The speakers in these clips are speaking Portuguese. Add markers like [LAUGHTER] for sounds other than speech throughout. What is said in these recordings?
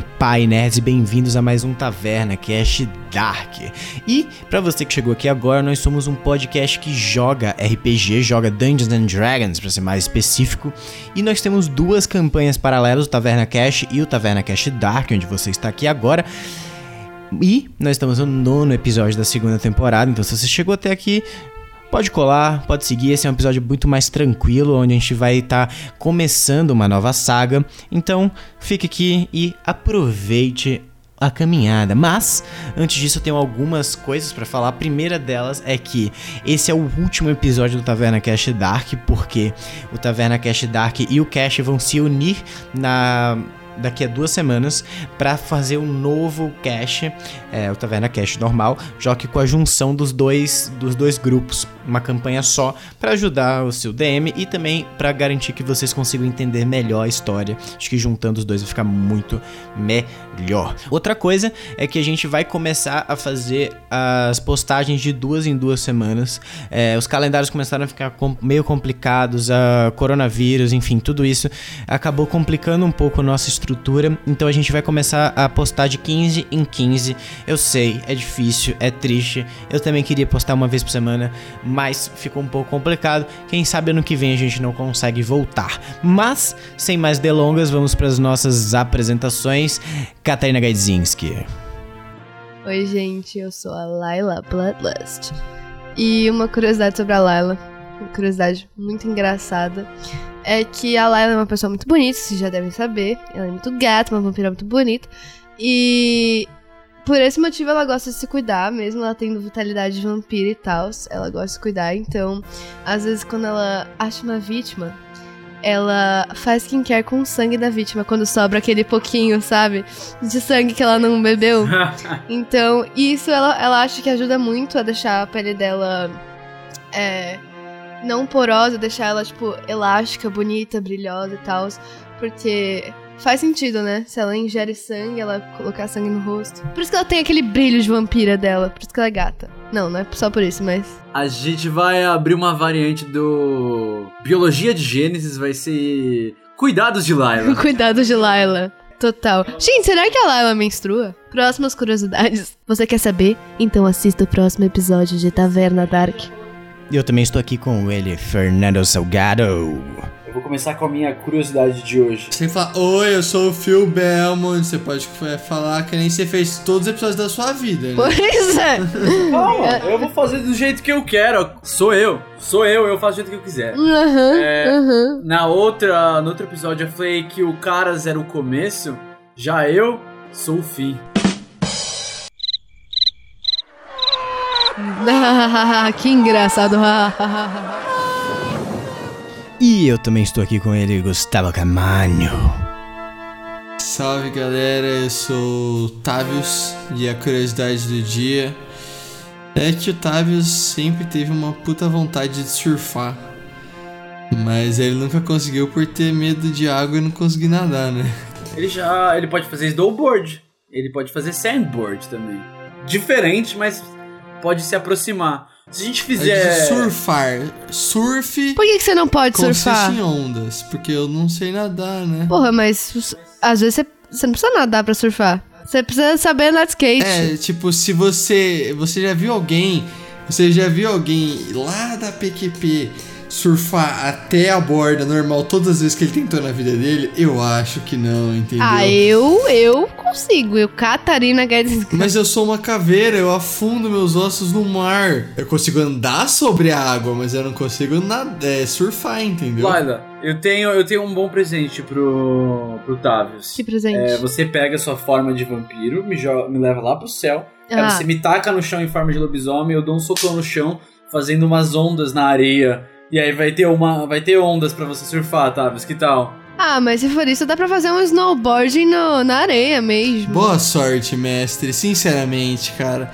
Senpai Nerds e bem-vindos a mais um Taverna Cast Dark. E para você que chegou aqui agora, nós somos um podcast que joga RPG, joga Dungeons and Dragons, para ser mais específico, e nós temos duas campanhas paralelas, o Taverna Cast e o Taverna Cast Dark, onde você está aqui agora. E nós estamos no nono episódio da segunda temporada, então se você chegou até aqui, Pode colar, pode seguir. Esse é um episódio muito mais tranquilo, onde a gente vai estar tá começando uma nova saga. Então, fique aqui e aproveite a caminhada. Mas, antes disso, eu tenho algumas coisas para falar. A primeira delas é que esse é o último episódio do Taverna Cash Dark, porque o Taverna Cash Dark e o Cash vão se unir na daqui a duas semanas para fazer um novo cache, é, o Taverna Cache normal, já que com a junção dos dois, dos dois grupos, uma campanha só, para ajudar o seu DM e também para garantir que vocês consigam entender melhor a história. Acho que juntando os dois vai ficar muito melhor. Outra coisa é que a gente vai começar a fazer as postagens de duas em duas semanas. É, os calendários começaram a ficar meio complicados, a coronavírus, enfim, tudo isso acabou complicando um pouco a nossa estrutura estrutura, então a gente vai começar a postar de 15 em 15. Eu sei, é difícil, é triste. Eu também queria postar uma vez por semana, mas ficou um pouco complicado. Quem sabe ano que vem a gente não consegue voltar. Mas, sem mais delongas, vamos para as nossas apresentações. Catarina Gaidzinski. Oi, gente, eu sou a Laila Bloodlust. E uma curiosidade sobre a Laila, uma curiosidade muito engraçada é que a Layla é uma pessoa muito bonita, vocês já devem saber. Ela é muito gata, uma vampira muito bonita. E por esse motivo ela gosta de se cuidar, mesmo ela tendo vitalidade de vampira e tal. Ela gosta de se cuidar, então, às vezes, quando ela acha uma vítima, ela faz quem quer com o sangue da vítima, quando sobra aquele pouquinho, sabe? De sangue que ela não bebeu. [LAUGHS] então, isso ela, ela acha que ajuda muito a deixar a pele dela. É, não porosa, deixar ela, tipo, elástica, bonita, brilhosa e tal. Porque faz sentido, né? Se ela ingere sangue, ela colocar sangue no rosto. Por isso que ela tem aquele brilho de vampira dela, por isso que ela é gata. Não, não é só por isso, mas. A gente vai abrir uma variante do. Biologia de Gênesis, vai ser. Cuidados de Layla. [LAUGHS] Cuidados de Layla. Total. Gente, será que a Layla menstrua? Próximas curiosidades. Você quer saber? Então assista o próximo episódio de Taverna Dark. E eu também estou aqui com ele, Fernando Salgado. Eu vou começar com a minha curiosidade de hoje. Você fala, oi, eu sou o Phil Belmont. Você pode falar que nem você fez todos os episódios da sua vida, né? Pois é. [LAUGHS] Calma, eu vou fazer do jeito que eu quero. Sou eu. Sou eu, eu faço do jeito que eu quiser. Uhum, é, uhum. Na outra, no outro episódio eu falei que o Caras era o começo. Já eu sou o fim. [LAUGHS] que engraçado. [LAUGHS] e eu também estou aqui com ele, Gustavo Camanho. Salve galera, eu sou o Tavius e a curiosidade do dia é que o Tavius sempre teve uma puta vontade de surfar. Mas ele nunca conseguiu por ter medo de água e não conseguir nadar, né? Ele já. Ele pode fazer snowboard. Ele pode fazer sandboard também. Diferente, mas pode se aproximar. Se a gente fizer. surfar. Surf. Por que, que você não pode surfar? em ondas. Porque eu não sei nadar, né? Porra, mas às vezes você, você não precisa nadar pra surfar. Você precisa saber andar de skate. É, tipo, se você. Você já viu alguém. Você já viu alguém lá da PQP surfar até a borda normal todas as vezes que ele tentou na vida dele? Eu acho que não, entendeu? Ah, eu, eu consigo. Eu, Catarina Guedes. [LAUGHS] Mas eu sou uma caveira, eu afundo meus ossos no mar. Eu consigo andar sobre a água, mas eu não consigo nada, é, surfar, entendeu? Laila, eu tenho, eu tenho um bom presente pro, pro Tavius. Que presente? É, você pega a sua forma de vampiro, me, me leva lá pro céu. Ah. Aí você me taca no chão em forma de lobisomem, eu dou um socão no chão, fazendo umas ondas na areia e aí vai ter uma. Vai ter ondas para você surfar, Tavis, que tal? Ah, mas se for isso, dá pra fazer um snowboarding no, na areia mesmo. Boa sorte, mestre. Sinceramente, cara.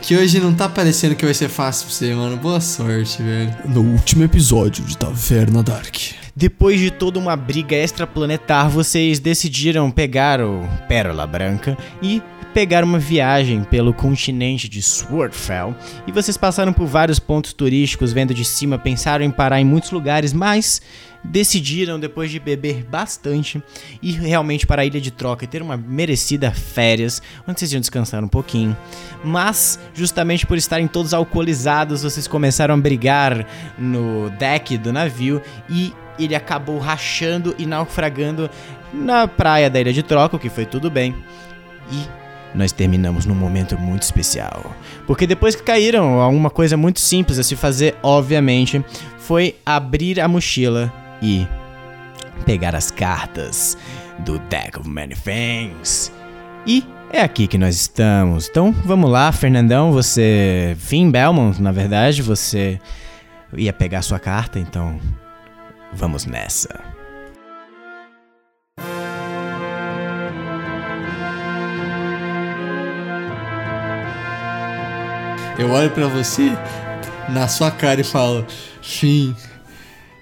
Que hoje não tá parecendo que vai ser fácil pra você, mano. Boa sorte, velho. No último episódio de Taverna Dark. Depois de toda uma briga extraplanetar, vocês decidiram pegar o Pérola Branca e pegar uma viagem pelo continente de Swordfell e vocês passaram por vários pontos turísticos, vendo de cima, pensaram em parar em muitos lugares, mas decidiram, depois de beber bastante, ir realmente para a Ilha de Troca e ter uma merecida férias, onde vocês iam descansar um pouquinho. Mas, justamente por estarem todos alcoolizados, vocês começaram a brigar no deck do navio e ele acabou rachando e naufragando na praia da Ilha de Troca, o que foi tudo bem. E nós terminamos num momento muito especial. Porque depois que caíram, uma coisa muito simples a se fazer, obviamente, foi abrir a mochila e pegar as cartas do Deck of Many Things. E é aqui que nós estamos. Então vamos lá, Fernandão. Você. Finn Belmont, na verdade, você ia pegar sua carta, então vamos nessa. Eu olho para você na sua cara e falo: Fim,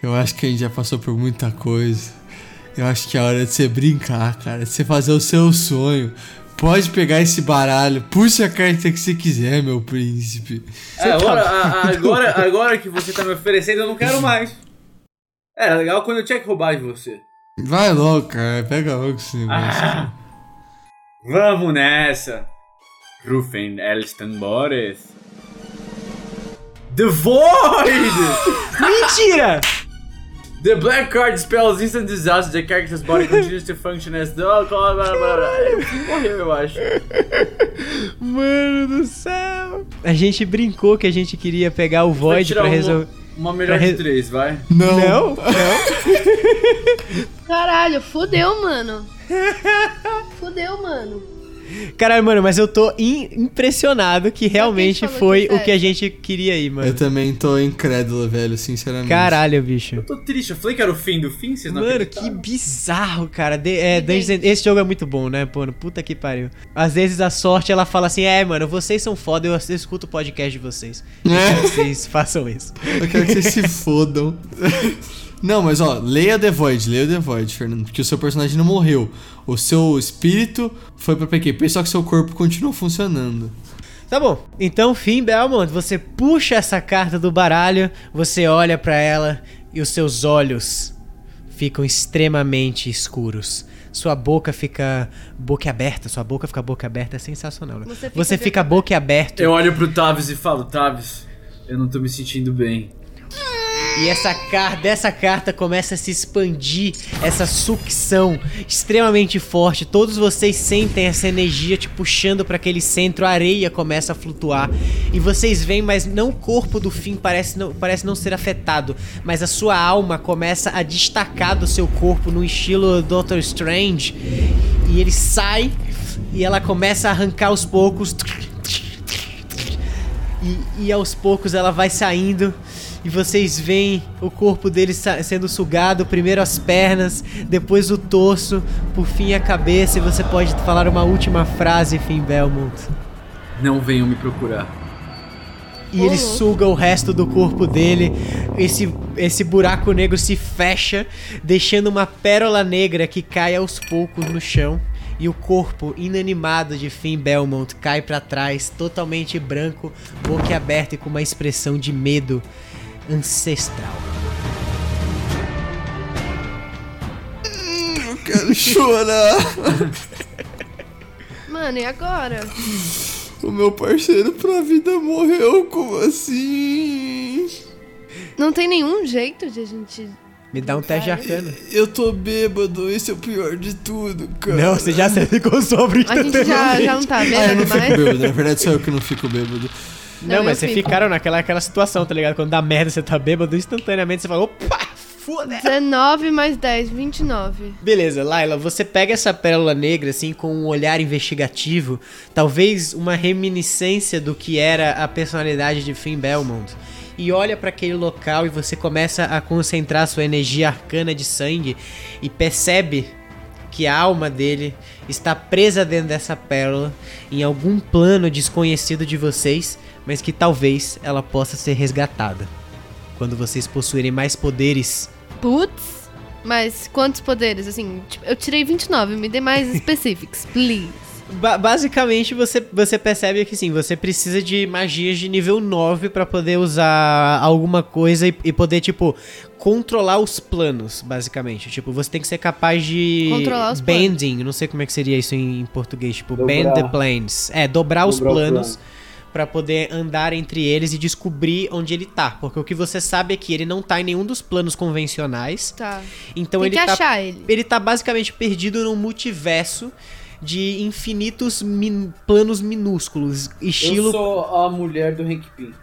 eu acho que a gente já passou por muita coisa. Eu acho que é hora de você brincar, cara. De você fazer o seu sonho. Pode pegar esse baralho, puxa a carta que você quiser, meu príncipe. É, agora, a, agora, agora que você tá me oferecendo, eu não quero [LAUGHS] mais. Era legal quando eu tinha que roubar de você. Vai logo, cara. Pega logo esse negócio. Ah, vamos nessa. Rufen Elston Boris. The Void! [LAUGHS] Mentira! The black card spells instant disaster. The character's body continues to function as the. Morreu, eu acho. Mano do céu! A gente brincou que a gente queria pegar o Void pra resolver. Uma, uma melhor Pra de re- três, vai. Não. Não? Não? [LAUGHS] Caralho, fudeu, mano. [LAUGHS] Fudeu, mano. Caralho, mano, mas eu tô in- impressionado que realmente foi que o que a é. gente queria aí, mano. Eu também tô incrédulo, velho, sinceramente. Caralho, bicho. Eu tô triste, eu falei que era o fim do fim, vocês não Mano, que bizarro, cara. De, é. Dungeons and- Esse jogo é muito bom, né, pô? Puta que pariu. Às vezes a sorte, ela fala assim, é, mano, vocês são foda, eu, eu escuto o podcast de vocês. [LAUGHS] Eu quero que vocês façam isso. Eu quero que vocês se fodam. [LAUGHS] Não, mas ó, leia The Void, leia The Void, Fernando, porque o seu personagem não morreu. O seu espírito foi pra PQP, só que seu corpo continuou funcionando. Tá bom, então, Fim Belmont, você puxa essa carta do baralho, você olha pra ela e os seus olhos ficam extremamente escuros. Sua boca fica boca aberta, sua boca fica boca aberta, é sensacional, né? Você Você fica fica, boca aberta. Eu olho pro Tavis e falo, Tavis, eu não tô me sentindo bem. E essa carta, dessa carta começa a se expandir essa sucção extremamente forte. Todos vocês sentem essa energia te puxando para aquele centro, a areia começa a flutuar. E vocês veem, mas não o corpo do fim parece não, parece não ser afetado, mas a sua alma começa a destacar do seu corpo no estilo Doctor Strange. E ele sai e ela começa a arrancar aos poucos. E, e aos poucos ela vai saindo e vocês veem o corpo dele sendo sugado, primeiro as pernas, depois o torso, por fim a cabeça, e você pode falar uma última frase, Finn Belmont. Não venham me procurar. E ele Uhum. suga o resto do corpo dele. Esse, esse buraco negro se fecha, deixando uma pérola negra que cai aos poucos no chão. E o corpo inanimado de Finn Belmont cai pra trás, totalmente branco, boca aberta e com uma expressão de medo ancestral. Eu quero chorar. Mano, e agora? O meu parceiro pra vida morreu, como assim? Não tem nenhum jeito de a gente. Me dá um teste de arcana. Eu tô bêbado, esse é o pior de tudo, cara. Não, você já se ficou sobre A gente [LAUGHS] já, já não tá Ah, eu não fico mais? bêbado, na verdade sou eu que não fico bêbado. Não, Não, mas vocês ficaram naquela aquela situação, tá ligado? Quando dá merda, você tá bêbado, instantaneamente você fala, opa, foda 19 mais 10, 29. Beleza, Laila, você pega essa pérola negra assim com um olhar investigativo, talvez uma reminiscência do que era a personalidade de Finn Belmont. E olha pra aquele local e você começa a concentrar sua energia arcana de sangue e percebe que a alma dele está presa dentro dessa pérola em algum plano desconhecido de vocês, mas que talvez ela possa ser resgatada. Quando vocês possuírem mais poderes Putz. Mas quantos poderes? Assim, tipo, eu tirei 29, me dê mais [LAUGHS] específicos, please. Ba basicamente, você, você percebe que sim, você precisa de magias de nível 9 para poder usar alguma coisa e, e, poder, tipo, controlar os planos, basicamente. Tipo, você tem que ser capaz de. Controlar os bending, planos. não sei como é que seria isso em português. Tipo, dobrar. bend the planes. É, dobrar, dobrar os planos. Para poder andar entre eles e descobrir onde ele tá. Porque o que você sabe é que ele não tá em nenhum dos planos convencionais. Tá. Então Tem ele que tá. Achar ele. ele tá basicamente perdido num multiverso de infinitos min planos minúsculos. Estilo. Eu sou a mulher do Hank Pym.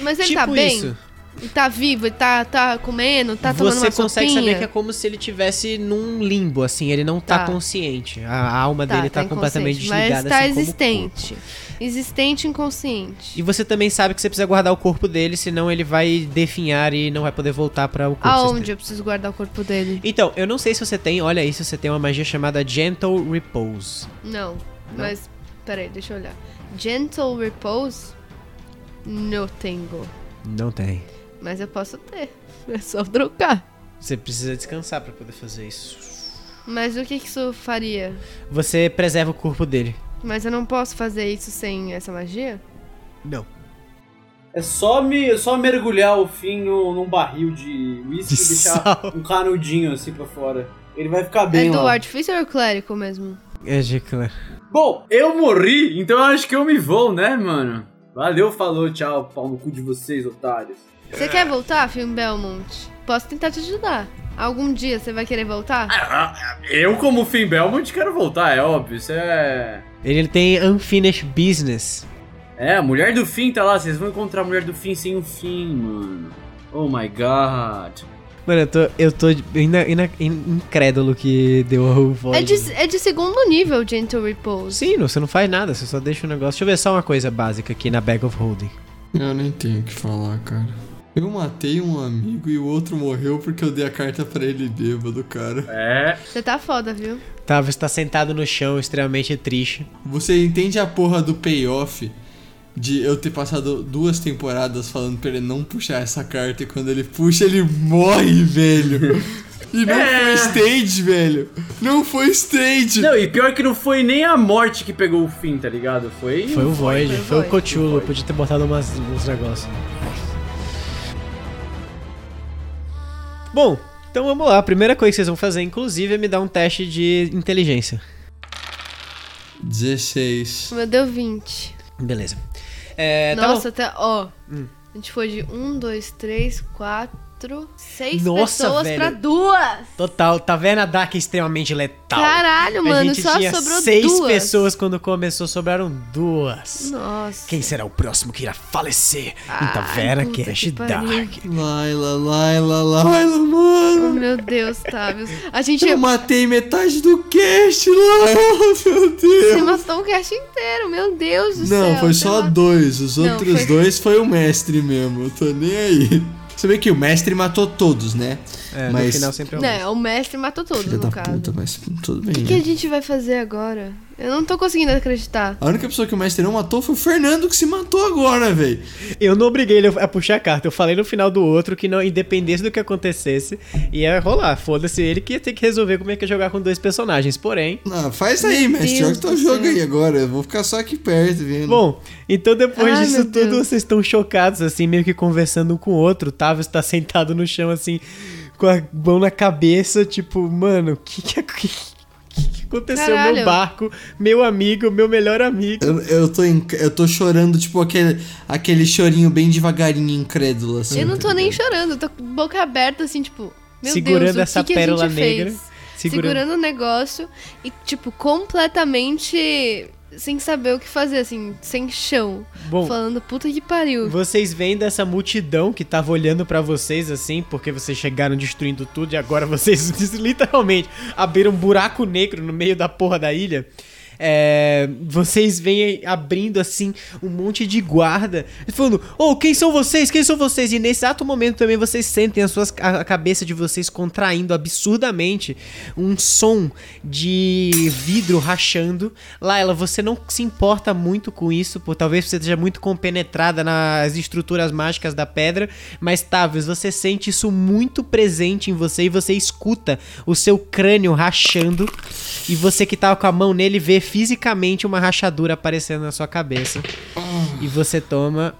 Mas ele tipo tá bem? Isso. Ele tá vivo, ele tá, tá comendo, tá tomando Você uma consegue sopinha? saber que é como se ele tivesse num limbo, assim, ele não tá, Tá. consciente. A alma tá, dele tá, tá completamente desligada Mas tá assim existente. Existente inconsciente. E você também sabe que você precisa guardar o corpo dele, senão ele vai definhar e não vai poder voltar para o corpo. Aonde eu preciso guardar o corpo dele? Então, eu não sei se você tem, olha aí, se você tem uma magia chamada Gentle Repose. Não, mas... Peraí, deixa eu olhar. Gentle Repose? Não tenho. Não tem. Mas eu posso ter. [LAUGHS] É só trocar. Você precisa descansar para poder fazer isso. Mas o que que isso faria? Você preserva o corpo dele. Mas eu não posso fazer isso sem essa magia? Não. É só, me, é só mergulhar o fim no, num barril de De e deixar sal. um canudinho assim pra fora. Ele vai ficar bem é do lá. artifício ou clérico mesmo? É de claro. Bom, eu morri, então eu acho que eu me vou, né, mano? Valeu, falou, tchau, pau no cu de vocês, otários. Você quer voltar, Film Belmont? Posso tentar te ajudar. Algum dia você vai querer voltar? Ah, Eu, como Finn Belmont, quero voltar, é óbvio. Isso é. Ele, tem unfinished business. É, a mulher do Finn tá lá, vocês vão encontrar a mulher do Finn sem o fim, mano. Oh my god. Mano, eu tô, eu tô ainda, ainda incrédulo que deu o voz. É de, é de segundo nível, Gentle Repose. Sim, não, você não faz nada, você só deixa o negócio. Deixa eu ver só uma coisa básica aqui na Bag of Holding. Eu nem tenho o que falar, cara. Eu matei um amigo e o outro morreu porque eu dei a carta pra ele bêbado, cara. É. Você tá foda, viu? Tá, você tá sentado no chão, extremamente triste. Você entende a porra do payoff de eu ter passado duas temporadas falando pra ele não puxar essa carta e quando ele puxa, ele morre, velho. E não É. foi stage, velho. Não foi stage. Não, e pior que não foi nem a morte que pegou o Finn, tá ligado? Foi. Foi o Void, foi foi, o o. Cthulhu, podia ter botado umas, uns negócios. Bom, então vamos lá. A primeira coisa que vocês vão fazer, inclusive, é me dar um teste de inteligência. 16. O meu deu 20. Beleza. É, tá Nossa, até. Ó. Hum. A gente foi de 1, 2, 3, 4, 6 Nossa, pessoas velho. pra duas. Total, Taverna Dark é extremamente letal. Caralho, a mano, gente só tinha sobrou seis duas. pessoas quando começou, sobraram duas. Nossa. Quem será o próximo que irá falecer em Ai, Taverna puta Cash. Dark? Laila, Laila, Laila, mano. Oh, meu Deus, Tavius. A gente Eu matei metade do cast, Laila, [LAUGHS] meu Você Deus. matou o cast inteiro, meu Deus do céu. Não, foi você só matou- dois. Os Não, outros foi- dois foi o mestre mesmo. Eu tô nem aí. Você vê que o mestre matou todos, né? É, Mas- no final sempre é o mesmo. Não, o mestre matou todos, Filha no da caso. puta, mas tudo bem. O que, que né? a gente vai fazer agora? Eu não tô conseguindo acreditar. A única pessoa que o mestre não matou foi o Fernando que se matou agora, velho. Eu não obriguei ele a puxar a carta. Eu falei no final do outro que não, independente do que acontecesse, ia rolar. Foda-se ele que ia ter que resolver como é que ia jogar com dois personagens. Porém. Ah, faz aí, Meu mestre. Deus Joga teu jogo aí agora. Eu vou ficar só aqui perto, vendo. Bom, então depois Ai, disso tudo, Deus. vocês estão chocados, assim, meio que conversando um com o outro. O Tavius tá sentado no chão, assim, com a mão na cabeça, tipo, mano, o que que, [LAUGHS] que, que aconteceu? Caralho. Meu barco, meu amigo, meu melhor amigo. Eu, eu, tô em- eu tô chorando, tipo, aquele, aquele chorinho bem devagarinho, incrédulo, assim. eu não tô nem chorando, eu tô com boca aberta, assim, tipo. Meu Segurando Deus, o essa que que a pérola gente negra. Fez? Segurando. Segurando o negócio e, tipo, completamente sem saber o que fazer, assim, sem chão. Bom, Falando, puta que pariu. Vocês vêm dessa multidão que tava olhando pra vocês assim, porque vocês chegaram destruindo tudo e agora [LAUGHS] vocês [LAUGHS] literalmente abriram um buraco negro no meio da porra da ilha. É, vocês vêm abrindo assim um monte de guarda, falando: Oh, quem são vocês? Quem são vocês? E nesse exato momento também vocês sentem as suas, a, cabeça de vocês contraindo absurdamente um som de vidro rachando. Laila, você não se importa muito com isso, por talvez você esteja muito compenetrada nas estruturas mágicas da pedra, mas Tavius, você sente isso muito presente em você e você escuta o seu crânio rachando. E você que tava com a mão nele vê fisicamente uma rachadura aparecendo na sua cabeça. E você toma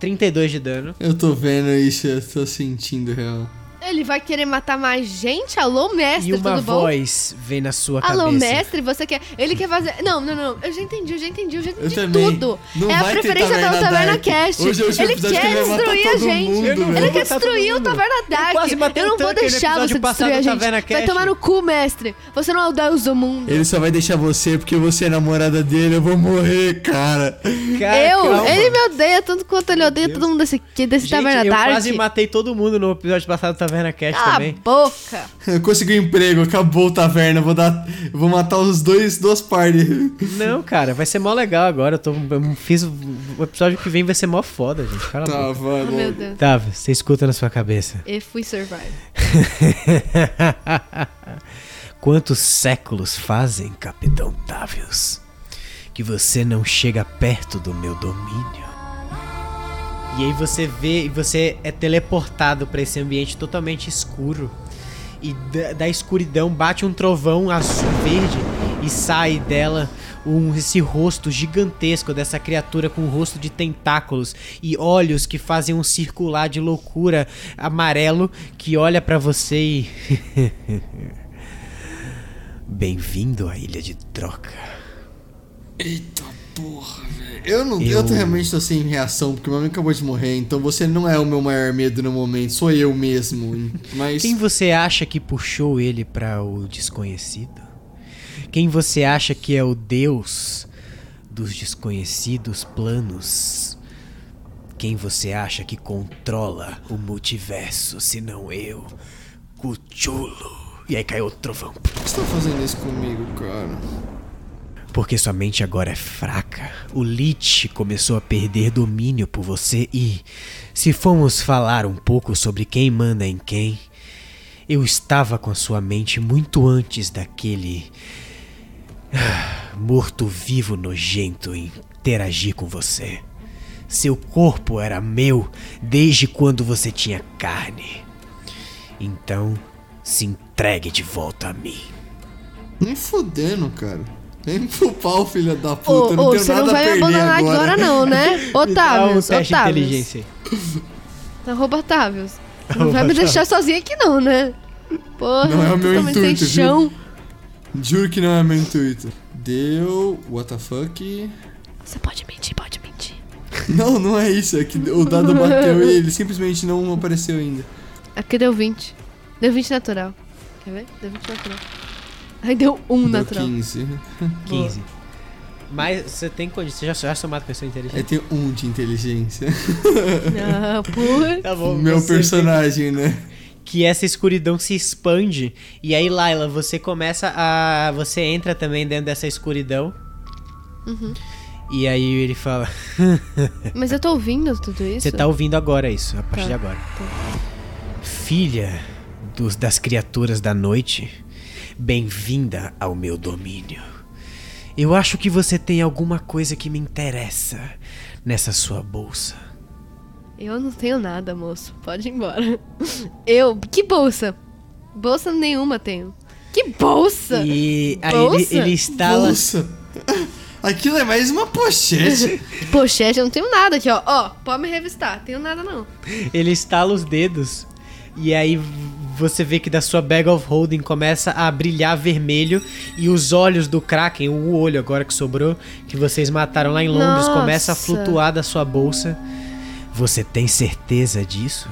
32 de dano. Eu tô vendo isso, eu tô sentindo real. Ele vai querer matar mais gente? Alô, mestre, E uma tudo bom? voz vem na sua Alô, cabeça. mestre, você quer. Ele quer fazer. Não, não, não. Eu já entendi, eu já entendi, eu já Eu entendi também. tudo. Não é a preferência pelo Taverna. Cast. Hoje é o ele quer destruir a gente. mundo, Eu. Ele quer todo destruir o. Taverna Eu Dark. quase matei Eu não vou deixar você destruir a do gente. Taverna Vai tomar no cu, mestre. Você não é o Deus do mundo. Ele só vai deixar você porque você é namorada dele, eu vou morrer, cara. Cara, eu? calma. Ele me odeia tanto quanto ele odeia todo mundo desse, desse Gente, Taverna eu Dark. quase matei todo mundo no episódio passado do Taverna Cast Cala também. a boca. Eu consegui um emprego, acabou o taverna, vou dar. vou matar os dois, duas partes. Não, cara, vai ser mó legal agora. Eu, tô, eu fiz. o- episódio que vem vai ser mó foda, gente. Cala a Tá, boca. vai, Oh, meu vai. Deus. Tá, você escuta na sua cabeça. If we survive. [LAUGHS] Quantos séculos fazem, Capitão Tavius, que você não chega perto do meu domínio? E aí você vê, e você é teleportado pra esse ambiente totalmente escuro. E da, da escuridão bate um trovão azul verde e sai dela um, esse rosto gigantesco dessa criatura com um rosto de tentáculos e olhos que fazem um circular de loucura amarelo que olha pra você e [LAUGHS] Bem-vindo à Ilha de Troca. Eita porra, velho. Eu não. Eu, Eu- realmente tô sem reação, porque meu amigo acabou de morrer, então você não é o meu maior medo no momento, sou eu mesmo. [LAUGHS] Mas. Quem você acha que puxou ele para o desconhecido? Quem você acha que é o deus dos desconhecidos planos? Quem você acha que controla o multiverso, se não eu, Cthulhu? E aí caiu o trovão. Por que você tá fazendo isso comigo, cara? Porque sua mente agora é fraca. O Lich começou a perder domínio por você e, se formos falar um pouco sobre quem manda em quem, eu estava com a sua mente muito antes daquele ah, morto-vivo nojento interagir com você. Seu corpo era meu desde quando você tinha carne. Então, se entregue de volta a mim. Nem fudendo, cara. Nem pro pau, filha da Ô, puta. não ô, tenho você nada não vai me abandonar agora. agora, não, né? [LAUGHS] Um Otávio, inteligência aí. Arroba Otávio. [LAUGHS] Não vai me deixar sozinha aqui, não, né? Porra, Não é o meu intuito, sem chão. Juro que não é meu intuito. Deu. What the fuck? Você pode mentir, pode mentir. [LAUGHS] Não, não é isso. É que o dado bateu e ele simplesmente não apareceu ainda. Aqui deu 20. Deu 20 natural. Quer ver? Deu 20 natural. Aí deu 1 Deu natural. 15. 15. [LAUGHS] Mas você tem condição. Você já, já somado pessoa inteligente? Aí tem um de inteligência. Ah, porra. Tá bom. meu personagem, né? vê Que essa escuridão se expande. E aí, Laila, você começa a. Você entra também dentro dessa escuridão. Uhum. E aí ele fala. [LAUGHS] Mas eu tô ouvindo tudo isso? Você tá ouvindo agora isso, a partir Tá, de agora. Filha dos, das criaturas da noite, bem-vinda ao meu domínio. Eu acho que você tem alguma coisa que me interessa nessa sua bolsa. Eu não tenho nada, moço. Pode ir embora. Eu? Que bolsa? Bolsa nenhuma tenho. Que bolsa? E aí Bolsa? ele, ele estala. Nossa! Aquilo é mais uma pochete. Pochete, eu não tenho nada aqui, ó. Ó, pode me revistar. Tenho nada, não. Ele estala os dedos. E aí você vê que da sua bag of holding começa a brilhar vermelho. E os olhos do Kraken, o olho agora que sobrou, que vocês mataram lá em Londres, Nossa. começa a flutuar da sua bolsa. Você tem certeza disso?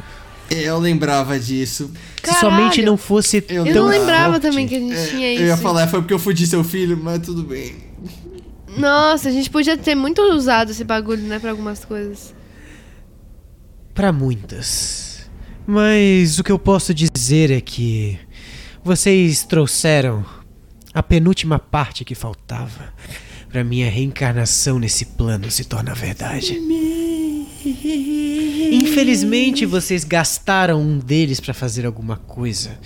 eu lembrava disso. Se somente Caralho. não fosse Eu Eu tão não lembrava forte. também que a gente É, tinha isso. eu ia falar, foi porque eu fudi seu filho, mas tudo bem. Nossa, a gente podia ter muito usado esse bagulho, né, pra algumas coisas. Pra muitas. Mas o que eu posso dizer é que vocês trouxeram a penúltima parte que faltava pra minha reencarnação nesse plano se tornar verdade. Infelizmente vocês gastaram um deles pra fazer alguma coisa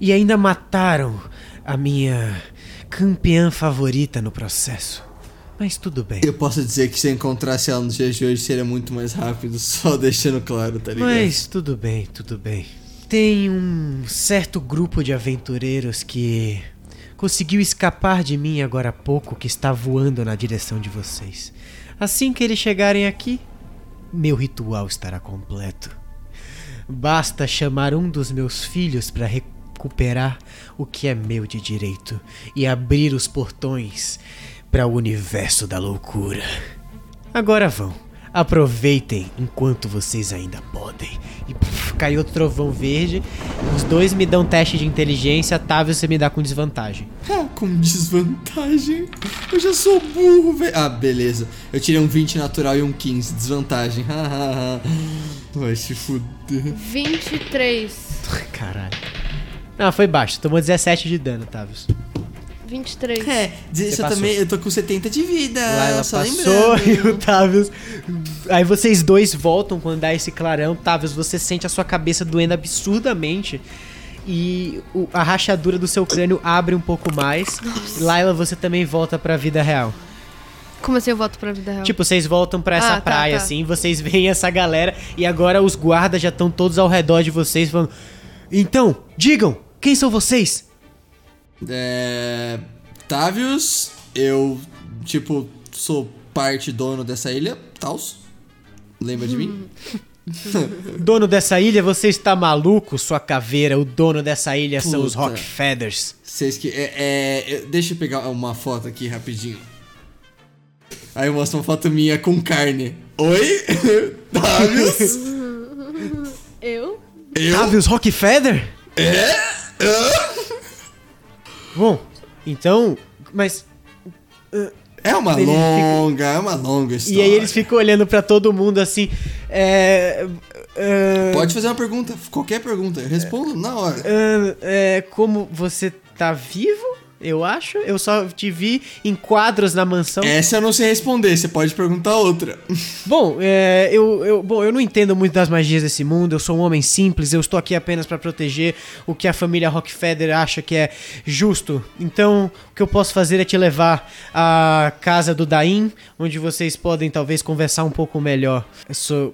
e ainda mataram a minha campeã favorita no processo. Mas tudo bem. Eu posso dizer que se eu encontrasse ela nos dias de hoje seria muito mais rápido, [LAUGHS] só deixando claro, tá ligado? Mas tudo bem, tudo bem. Tem um certo grupo de aventureiros que conseguiu escapar de mim agora há pouco que está voando na direção de vocês. Assim que eles chegarem aqui, meu ritual estará completo. Basta chamar um dos meus filhos para recuperar o que é meu de direito e abrir os portões para o universo da loucura. Agora vão. Aproveitem enquanto vocês ainda podem. E puf, caiu outro trovão verde. Os dois me dão teste de inteligência. Távio, você me dá com desvantagem. Ah, com desvantagem? Eu já sou burro, velho. Ah, beleza. Eu tirei um 20 natural e um 15. Desvantagem. [LAUGHS] Vai se fuder. 23. Caralho. Não, foi baixo. Tomou 17 de dano, Tavius. 23. É, diz- eu também, eu tô com 70 de vida. Lá ela só passou [LAUGHS] e lembrando. o Tavius. Aí vocês dois voltam quando dá esse clarão. Tavius, você sente a sua cabeça doendo absurdamente. E o- a rachadura do seu crânio abre um pouco mais. Laila, você também volta pra vida real. Como assim eu volto pra vida real? Tipo, vocês voltam pra essa Ah, tá, praia, tá. assim, vocês veem essa galera e agora os guardas já estão todos ao redor de vocês falando. Então, digam, quem são vocês? É. Távius, eu, tipo, sou parte dono dessa ilha, Taos. Lembra de mim? [LAUGHS] Dono dessa ilha, você está maluco, sua caveira? O dono dessa ilha são os Puta. Rock Feathers. Vocês que. É, é, deixa eu pegar uma foto aqui rapidinho. Aí eu mostro uma foto minha com carne. Oi? [LAUGHS] Távius? [LAUGHS] Eu? Eu? Tavius Rock Feather? Bom, então. Mas. É uma longa, é uma longa história. E aí eles ficam olhando pra todo mundo assim. É. é, Pode fazer uma pergunta, qualquer pergunta, eu respondo na hora. é, como você tá vivo? Eu acho. Eu só te vi em quadros na mansão. Essa eu não sei responder, você pode perguntar outra. [LAUGHS] Bom, é, eu, eu, bom, eu não entendo muito das magias desse mundo. Eu sou um homem simples. Eu estou aqui apenas pra proteger o que a família Rockefeller acha que é justo. Então, o que eu posso fazer é te levar à casa do Daim, onde vocês podem talvez conversar um pouco melhor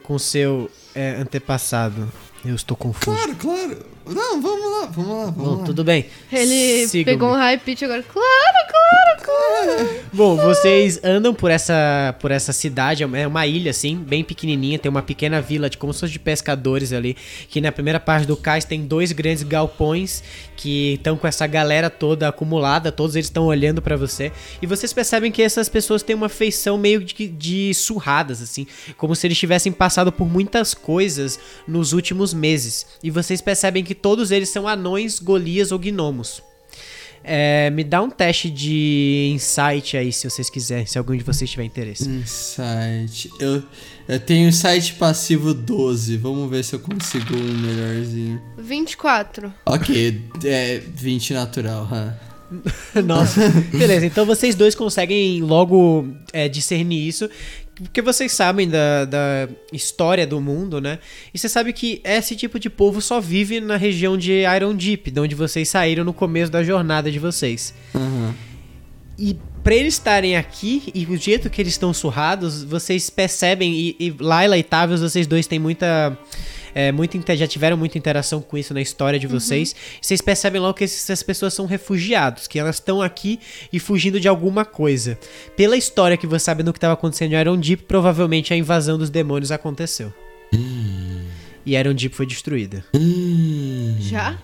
com seu é, antepassado. Eu estou confuso. Claro, claro. Não, vamos lá, vamos lá, vamos Bom, lá. tudo bem. Ele Sigam-me. pegou um high pitch agora. Claro, claro, claro. Bom, vocês andam por essa, por essa cidade, é uma- é uma ilha assim, bem pequenininha, tem uma pequena vila de como se fosse de pescadores ali, que na primeira parte do cais tem dois grandes galpões que estão com essa galera toda acumulada, todos eles estão olhando pra você, e vocês percebem que essas pessoas têm uma feição meio de, de surradas assim, como se eles tivessem passado por muitas coisas nos últimos meses. E vocês percebem que todos eles são anões, golias ou gnomos. É, me dá um teste de insight aí, se vocês quiserem, se algum de vocês tiver interesse. Insight. Eu, eu tenho insight passivo 12. Vamos ver se eu consigo um melhorzinho. 24. Ok, é 20 natural. huh? [LAUGHS] Nossa. Beleza, então vocês dois conseguem logo é, discernir isso. Porque vocês sabem da, da história do mundo, né? E você sabe que esse tipo de povo só vive na região de Iron Deep, de onde vocês saíram no começo da jornada de vocês. Aham. E pra eles estarem aqui, e o jeito que eles estão surrados, vocês percebem, e, e Laila e Tavius, vocês dois têm muita. É, muita inte- já tiveram muita interação com isso na história de vocês. E vocês percebem logo que essas pessoas são refugiados, que elas estão aqui e fugindo de alguma coisa. Pela história que você sabe do que estava acontecendo em Iron Deep, provavelmente a invasão dos demônios aconteceu. E Iron Deep foi destruída. Já?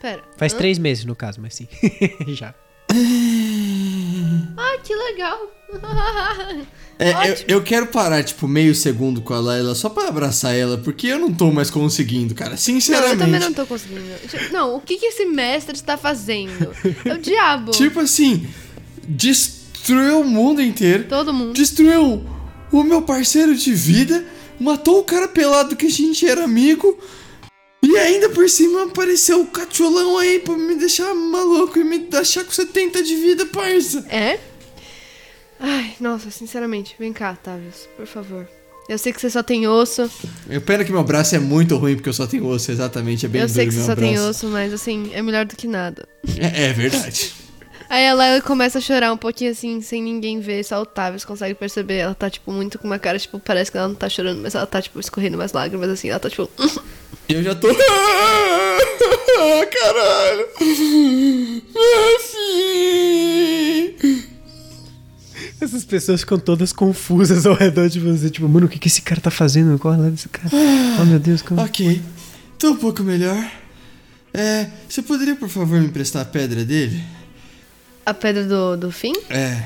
Pera. Faz Hã? três meses, no caso, mas sim. [LAUGHS] já. Ah, que legal. É, eu, eu quero parar, tipo, meio segundo com a Layla só pra abraçar ela, porque eu não tô mais conseguindo, cara. Não, eu Sinceramente. também não tô conseguindo. Não, o que, que esse mestre está fazendo? É o [LAUGHS] diabo. Tipo assim, destruiu o mundo inteiro. Todo mundo. Destruiu o meu parceiro de vida. Matou o cara pelado que a gente era amigo. E ainda por cima apareceu o cacholão aí pra me deixar maluco e me deixar com 70 de vida, parça. É? Ai, nossa, sinceramente, vem cá, Tavius, por favor. Eu sei que você só tem osso. Eu pena que meu braço é muito ruim porque eu só tenho osso, exatamente. É bem eu sei que você só tem braço. osso, mas assim, é melhor do que nada. É, é verdade. [LAUGHS] Aí ela, ela começa a chorar um pouquinho assim, sem ninguém ver, só o Tavius consegue perceber. Ela tá, tipo, muito com uma cara, tipo, parece que ela não tá chorando, mas ela tá, tipo, escorrendo umas lágrimas, assim. Ela tá, tipo, [LAUGHS] E eu já tô. [LAUGHS] Ah, caralho! Assim. Essas pessoas ficam todas confusas ao redor de você. Tipo, mano, o que, que esse cara tá fazendo? Qual é lado desse cara? Oh, meu Deus, como... Ok, tô um pouco melhor. É, você poderia, por favor, me emprestar a pedra dele? A pedra do, do fim? É.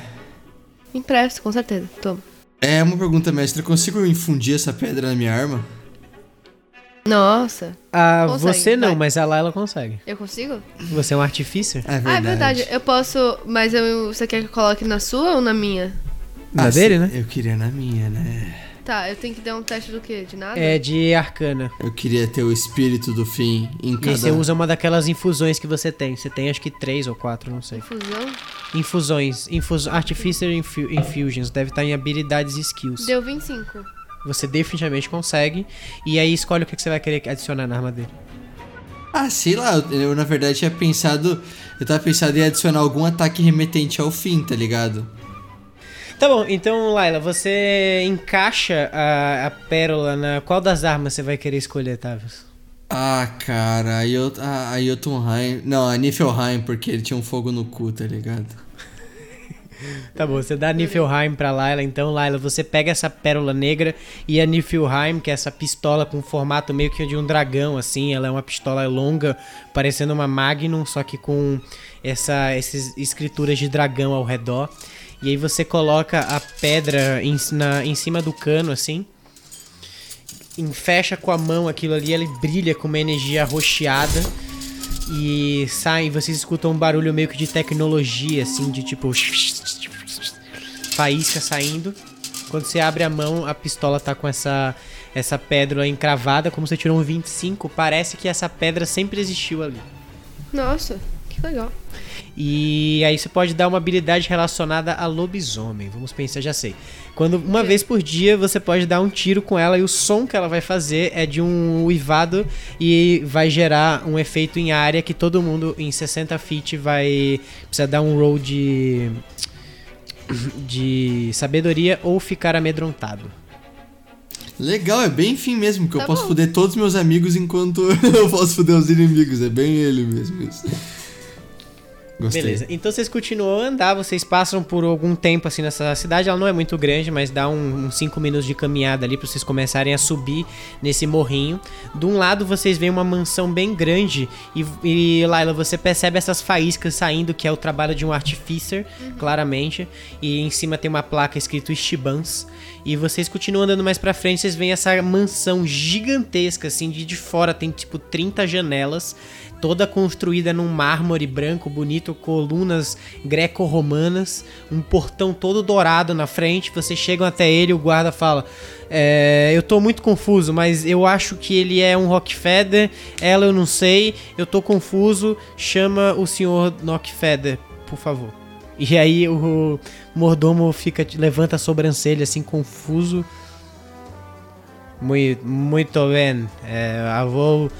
Empresto, com certeza. Toma. É uma pergunta, mestre. Eu consigo infundir essa pedra na minha arma? Nossa. Ah, Consegue, você não, vai. mas a Layla consegue. Eu consigo? Você é um artificer? É verdade. Ah, é verdade. Eu posso. Mas eu, você quer que eu coloque na sua ou na minha? Na Ah, dele, né? Eu queria na minha, né? Tá, eu tenho que dar um teste do quê? De nada? É de arcana. Eu queria ter o espírito do fim em E cada... aí você usa uma daquelas infusões que você tem. Você tem acho que três ou quatro, não sei. Infusão. Infusões. Infus... Artificer Infu- Infusions. Deve estar em habilidades e skills. Deu 25. Você definitivamente consegue. E aí escolhe o que que você vai querer adicionar na arma dele. Ah, sei lá, eu, na verdade tinha pensado... Eu tava pensando em adicionar algum ataque remetente ao fim, tá ligado? Tá bom, então, Laila, você encaixa a, a pérola na. Qual das armas você vai querer escolher, Tavius? Ah, cara, a, Jot a, a Jotunheim... Não, a Niflheim, porque ele tinha um fogo no cu, tá ligado? Tá bom, você dá Niflheim pra Laila, então, Laila, você pega essa pérola negra e a Niflheim, que é essa pistola com formato meio que de um dragão, assim, ela é uma pistola longa, parecendo uma Magnum, só que com essa, essas escrituras de dragão ao redor. E aí você coloca a pedra em, na, em cima do cano, assim, fecha com a mão aquilo ali, ele brilha com uma energia arroxeada. E sai, vocês escutam um barulho meio que de tecnologia, assim, de tipo. Faísca saindo. Quando você abre a mão, a pistola tá com essa, essa pedra encravada, como você tirou um 25. Parece que essa pedra sempre existiu ali. Nossa, que legal. E aí você pode dar uma habilidade relacionada a lobisomem. Vamos pensar, já sei. Quando uma vez por dia você pode dar um tiro com ela e o som que ela vai fazer é de um uivado e vai gerar um efeito em área que todo mundo em 60 feet vai precisar dar um roll de de sabedoria ou ficar amedrontado. Legal, é bem fim mesmo, que eu Tá posso bom. foder todos os meus amigos enquanto [LAUGHS] eu posso foder os inimigos. É bem ele mesmo isso. Gostei. Beleza, então vocês continuam a andar, vocês passam por algum tempo assim nessa cidade, ela não é muito grande, mas dá um- uns 5 minutos de caminhada ali pra vocês começarem a subir nesse morrinho. De um lado vocês veem uma mansão bem grande e, e Laila, você percebe essas faíscas saindo, que é o trabalho de um artificer, claramente, e em cima tem uma placa escrito Estibans. E vocês continuam andando mais pra frente, vocês veem essa mansão gigantesca, assim, de, de fora tem tipo 30 janelas, toda construída num mármore branco bonito, colunas greco-romanas, um portão todo dourado na frente. Vocês chegam até ele, o guarda fala: é, Eu tô muito confuso, mas eu acho que ele é um Rockfeather, ela eu não sei, eu tô confuso, chama o senhor Knockfeather, por favor. E aí o mordomo fica levanta a sobrancelha assim confuso. Muito, muito bem. É, eu vou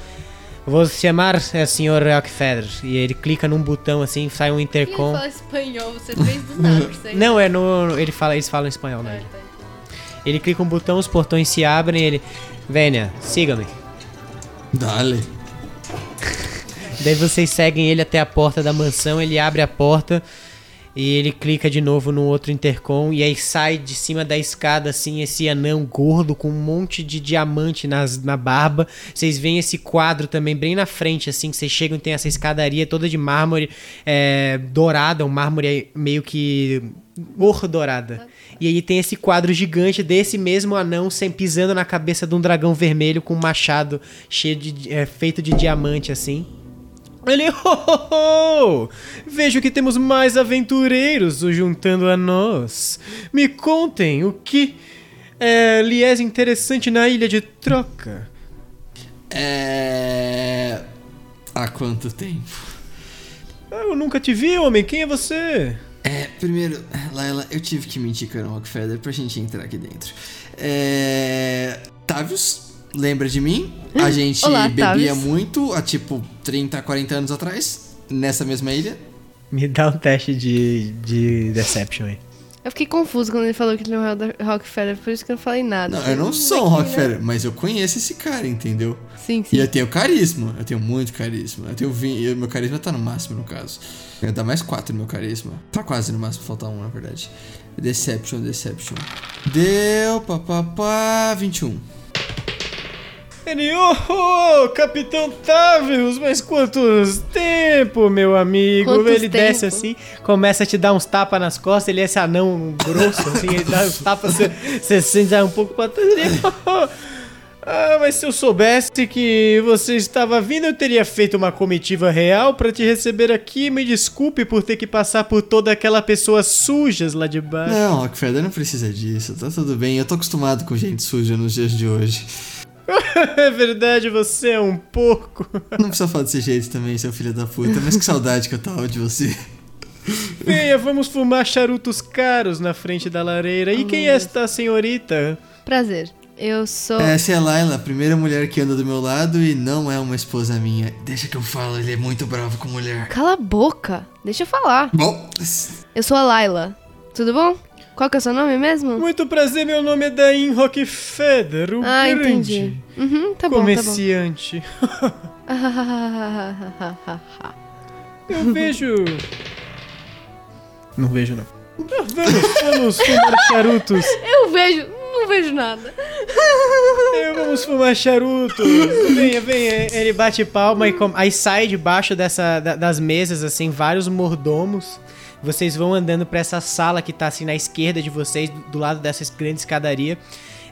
vou chamar o senhor Rockfeather e ele clica num botão assim, sai um Ele intercom. fala espanhol, você fez do nada [LAUGHS] isso aí. Não, é no ele fala, eles falam espanhol, né? Ah, tá. Ele clica um botão, os portões se abrem, e ele venha, siga-me. Dale. Daí vocês seguem ele até a porta da mansão, ele abre a porta e ele clica de novo no outro intercom e aí sai de cima da escada assim esse anão gordo com um monte de diamante nas, na barba. Vocês veem esse quadro também bem na frente assim, que vocês chegam e tem essa escadaria toda de mármore é, dourada, um mármore meio que cor dourada. E aí tem esse quadro gigante desse mesmo anão sem pisando na cabeça de um dragão vermelho com um machado cheio de é, feito de diamante assim. Ele, ho, ho, ho! Vejo que temos mais aventureiros se juntando a nós. Me contem o que é, lhe é interessante na ilha de troca. É. Há quanto tempo? Eu nunca te vi, homem. Quem é você? É, primeiro, Laila, eu tive que mentir que eu era um Rockefeller pra gente entrar aqui dentro. É. Tavius, lembra de mim? A gente Olá, bebia Tavius. muito há tipo 30, 40 anos atrás, nessa mesma ilha. Me dá um teste de, de Deception aí. Eu fiquei confuso quando ele falou que ele não é o Rockefeller, por isso que eu não falei nada. Não, eu não sou um Rockefeller, mas eu conheço esse cara, entendeu? Sim, sim. E eu tenho carisma, eu tenho muito carisma. Eu tenho 20, meu carisma tá no máximo, no caso. Eu dar mais 4 no meu carisma. Tá quase no máximo, falta um, na verdade. Deception, Deception. Deu, papapá, 21. Ele, oh, oh, Capitão Tavius, mas quantos tempo, meu amigo? Quantos ele tempo? desce assim, começa a te dar uns tapas nas costas, ele é esse anão grosso, assim, ele dá uns tapas, você, você sente um pouco pra trás, ele, oh. [LAUGHS] Ah, mas se eu soubesse que você estava vindo, eu teria feito uma comitiva real pra te receber aqui. Me desculpe por ter que passar por toda aquela pessoas sujas lá de baixo. Não, Rockefeller não precisa disso, tá tudo bem. Eu tô acostumado com gente suja nos dias de hoje. É verdade, você é um porco. Não precisa falar desse jeito também, seu filho da puta. Mas que saudade que eu tava de você. Venha, vamos fumar charutos caros na frente da lareira. E quem é esta senhorita? Prazer. Eu sou. Essa é a Laila, a primeira mulher que anda do meu lado e não é uma esposa minha. Deixa que eu falo, ele é muito bravo com mulher. Cala a boca. Deixa eu falar. Bom, Eu sou a Laila. Tudo bom? Qual que é o seu nome mesmo? Muito prazer, meu nome é Dain Rockefeller, o Ah, grande entendi. Uhum, tá bom, tá bom. comerciante. [LAUGHS] Eu vejo... Não vejo, não. Vamos, vamos fumar charutos. eu vejo. Não vejo nada. É, vamos fumar charutos. Venha, venha. Ele bate palma e com- aí sai debaixo dessa, da- das mesas, assim, vários mordomos. Vocês vão andando pra essa sala que tá assim na esquerda de vocês, do lado dessa grande escadaria.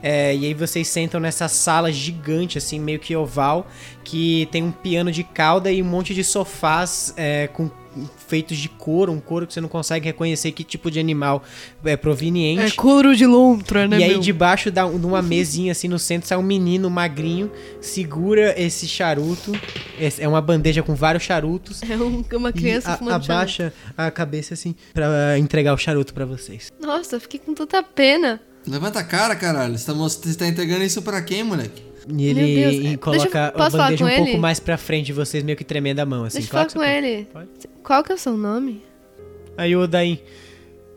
É, e aí vocês sentam nessa sala gigante, assim, meio que oval, que tem um piano de cauda e um monte de sofás é, com feitos de couro, um couro que você não consegue reconhecer que tipo de animal é proveniente. couro de lontra, né, E aí, debaixo da, de uma mesinha, assim, no centro, sai um menino magrinho, segura esse charuto. É uma bandeja com vários charutos. É um- uma e criança a- fumando charuto. abaixa a cabeça, assim, pra entregar o charuto pra vocês. Nossa, eu fiquei com tanta pena. Levanta a cara, caralho. Você tá, você tá entregando isso pra quem, moleque? E ele Meu Deus, e é, coloca eu- a bandeja um com pouco ele? mais pra frente de vocês, meio que tremendo a mão, assim. Deixa eu falar com ele. Pode. Qual que é o seu nome? Aí o Odain.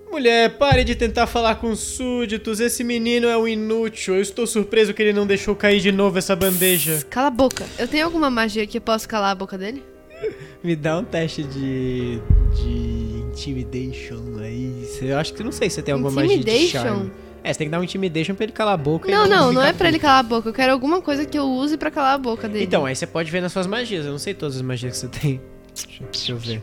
Mulher, pare de tentar falar com súditos. Esse menino é um inútil. Eu estou surpreso que ele não deixou cair de novo essa bandeja. Cala a boca. Eu tenho alguma magia que eu posso calar a boca dele? [LAUGHS] Me dá um teste de. de intimidation aí. Eu acho que não sei se você tem alguma magia de Intimidation? charme. É, você tem que dar um intimidation pra ele calar a boca e Não, não, não é pra ele calar a boca. Eu quero alguma coisa que eu use pra calar a boca dele. Então, aí você pode ver nas suas magias. Eu não sei todas as magias que você tem. Deixa eu ver.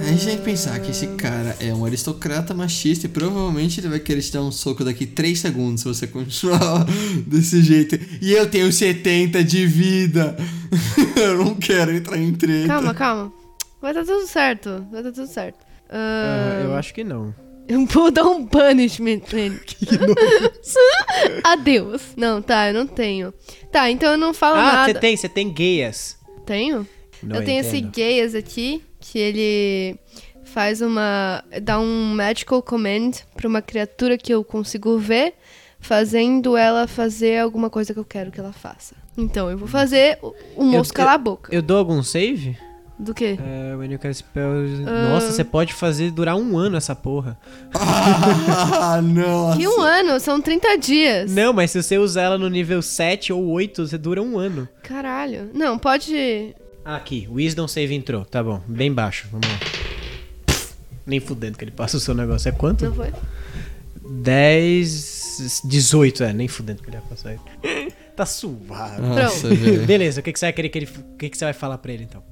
A gente tem que pensar que esse cara é um aristocrata machista e provavelmente ele vai querer te dar um soco daqui 3 segundos se você continuar [LAUGHS] desse jeito. E eu tenho 70 de vida. [LAUGHS] eu não quero entrar em treta. Calma, calma. Vai dar tudo certo. Vai dar tudo certo. Ah, Ah, eu acho que não. Eu vou dar um punishment nele. [LAUGHS] [LAUGHS] Adeus. Não, tá, eu não tenho. Tá, então eu não falo Ah, você nada. tem, você tem gaias. Tenho? Não eu tenho esse entendo. Gaius aqui, que ele faz uma. dá um magical command pra uma criatura que eu consigo ver, fazendo ela fazer alguma coisa que eu quero que ela faça. Então, eu vou fazer o, o moço Eu- calar a boca. Eu dou algum save? Do quê? É, when you cast spells... Ah. Nossa, você pode fazer durar um ano essa porra. Ah, [LAUGHS] nossa. Que um ano? São 30 dias. Não, mas se você usar ela no nível 7 ou 8, você dura um ano. Caralho. Não, pode. Ah, aqui, Wisdom Save entrou. Tá bom, bem baixo. Vamos lá. Nem fudendo que ele passa o seu negócio. É quanto? Não foi? 10. 18, é, nem fudendo que ele vai passar aí. [LAUGHS] tá suave. Nossa. Beleza, o que, que você vai querer que ele. O que, que você vai falar pra ele então?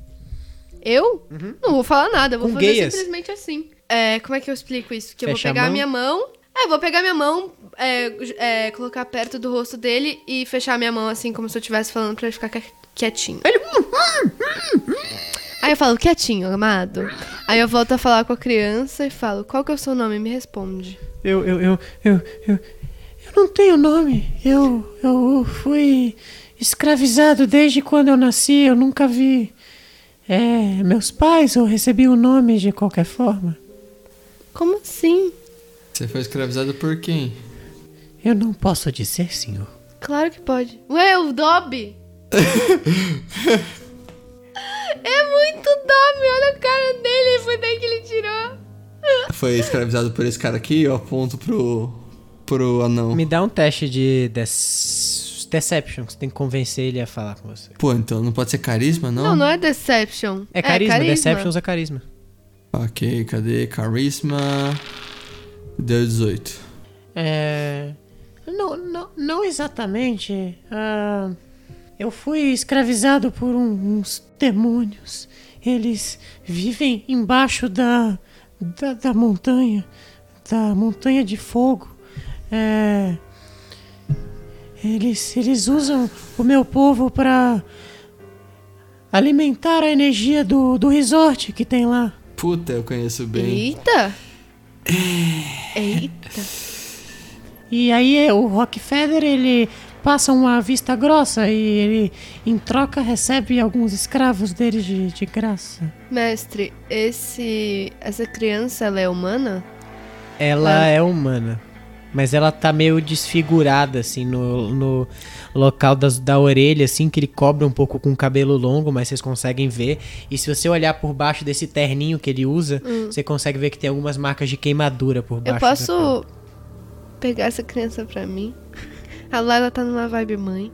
Eu? Não vou falar nada, eu vou Com fazer simplesmente assim. É, como é que eu explico isso? Que eu vou Fecha pegar a mão? minha mão. É, eu vou pegar minha mão, é, é, colocar perto do rosto dele e fechar minha mão assim, como se eu estivesse falando pra ele ficar quietinho. Aí eu falo, quietinho, amado. Aí eu volto a falar com a criança e falo, qual que é o seu nome? Me responde. Eu, eu, eu, eu, eu, eu não tenho nome. Eu, eu fui escravizado desde quando eu nasci. Eu nunca vi é, meus pais ou recebi um nome de qualquer forma. Como assim? Você foi escravizado por quem? Eu não posso dizer, senhor. Claro que pode. Ué, o Dobby! [LAUGHS] é muito Dobby, olha a cara dele, foi daí que ele tirou. foi escravizado por esse cara aqui, eu aponto pro, pro anão. Me dá um teste de des... Deception, que você tem que convencer ele a falar com você. Pô, então não pode ser carisma, não? Não, não é Deception. É carisma, Deception usa carisma. Ok, cadê? Carisma. Deu 18. É. Não, não, não exatamente. Uh, eu fui escravizado por um, uns demônios. Eles vivem embaixo da, da, da montanha, da montanha de fogo. É, eles, eles usam o meu povo para alimentar a energia do, do resort que tem lá. Puta, eu conheço bem. Eita! Eita! E aí o Rockefeller, ele passa uma vista grossa e ele, em troca, recebe alguns escravos dele de, de graça. Mestre, esse essa criança, ela é humana? Ela é humana. Mas ela tá meio desfigurada, assim, no, no local das, da orelha, assim, que ele cobre um pouco com o cabelo longo, mas vocês conseguem ver. E se você olhar por baixo desse terninho que ele usa, hum. você consegue ver que tem algumas marcas de queimadura por baixo. Eu posso pegar essa criança pra mim? A Layla tá numa vibe mãe.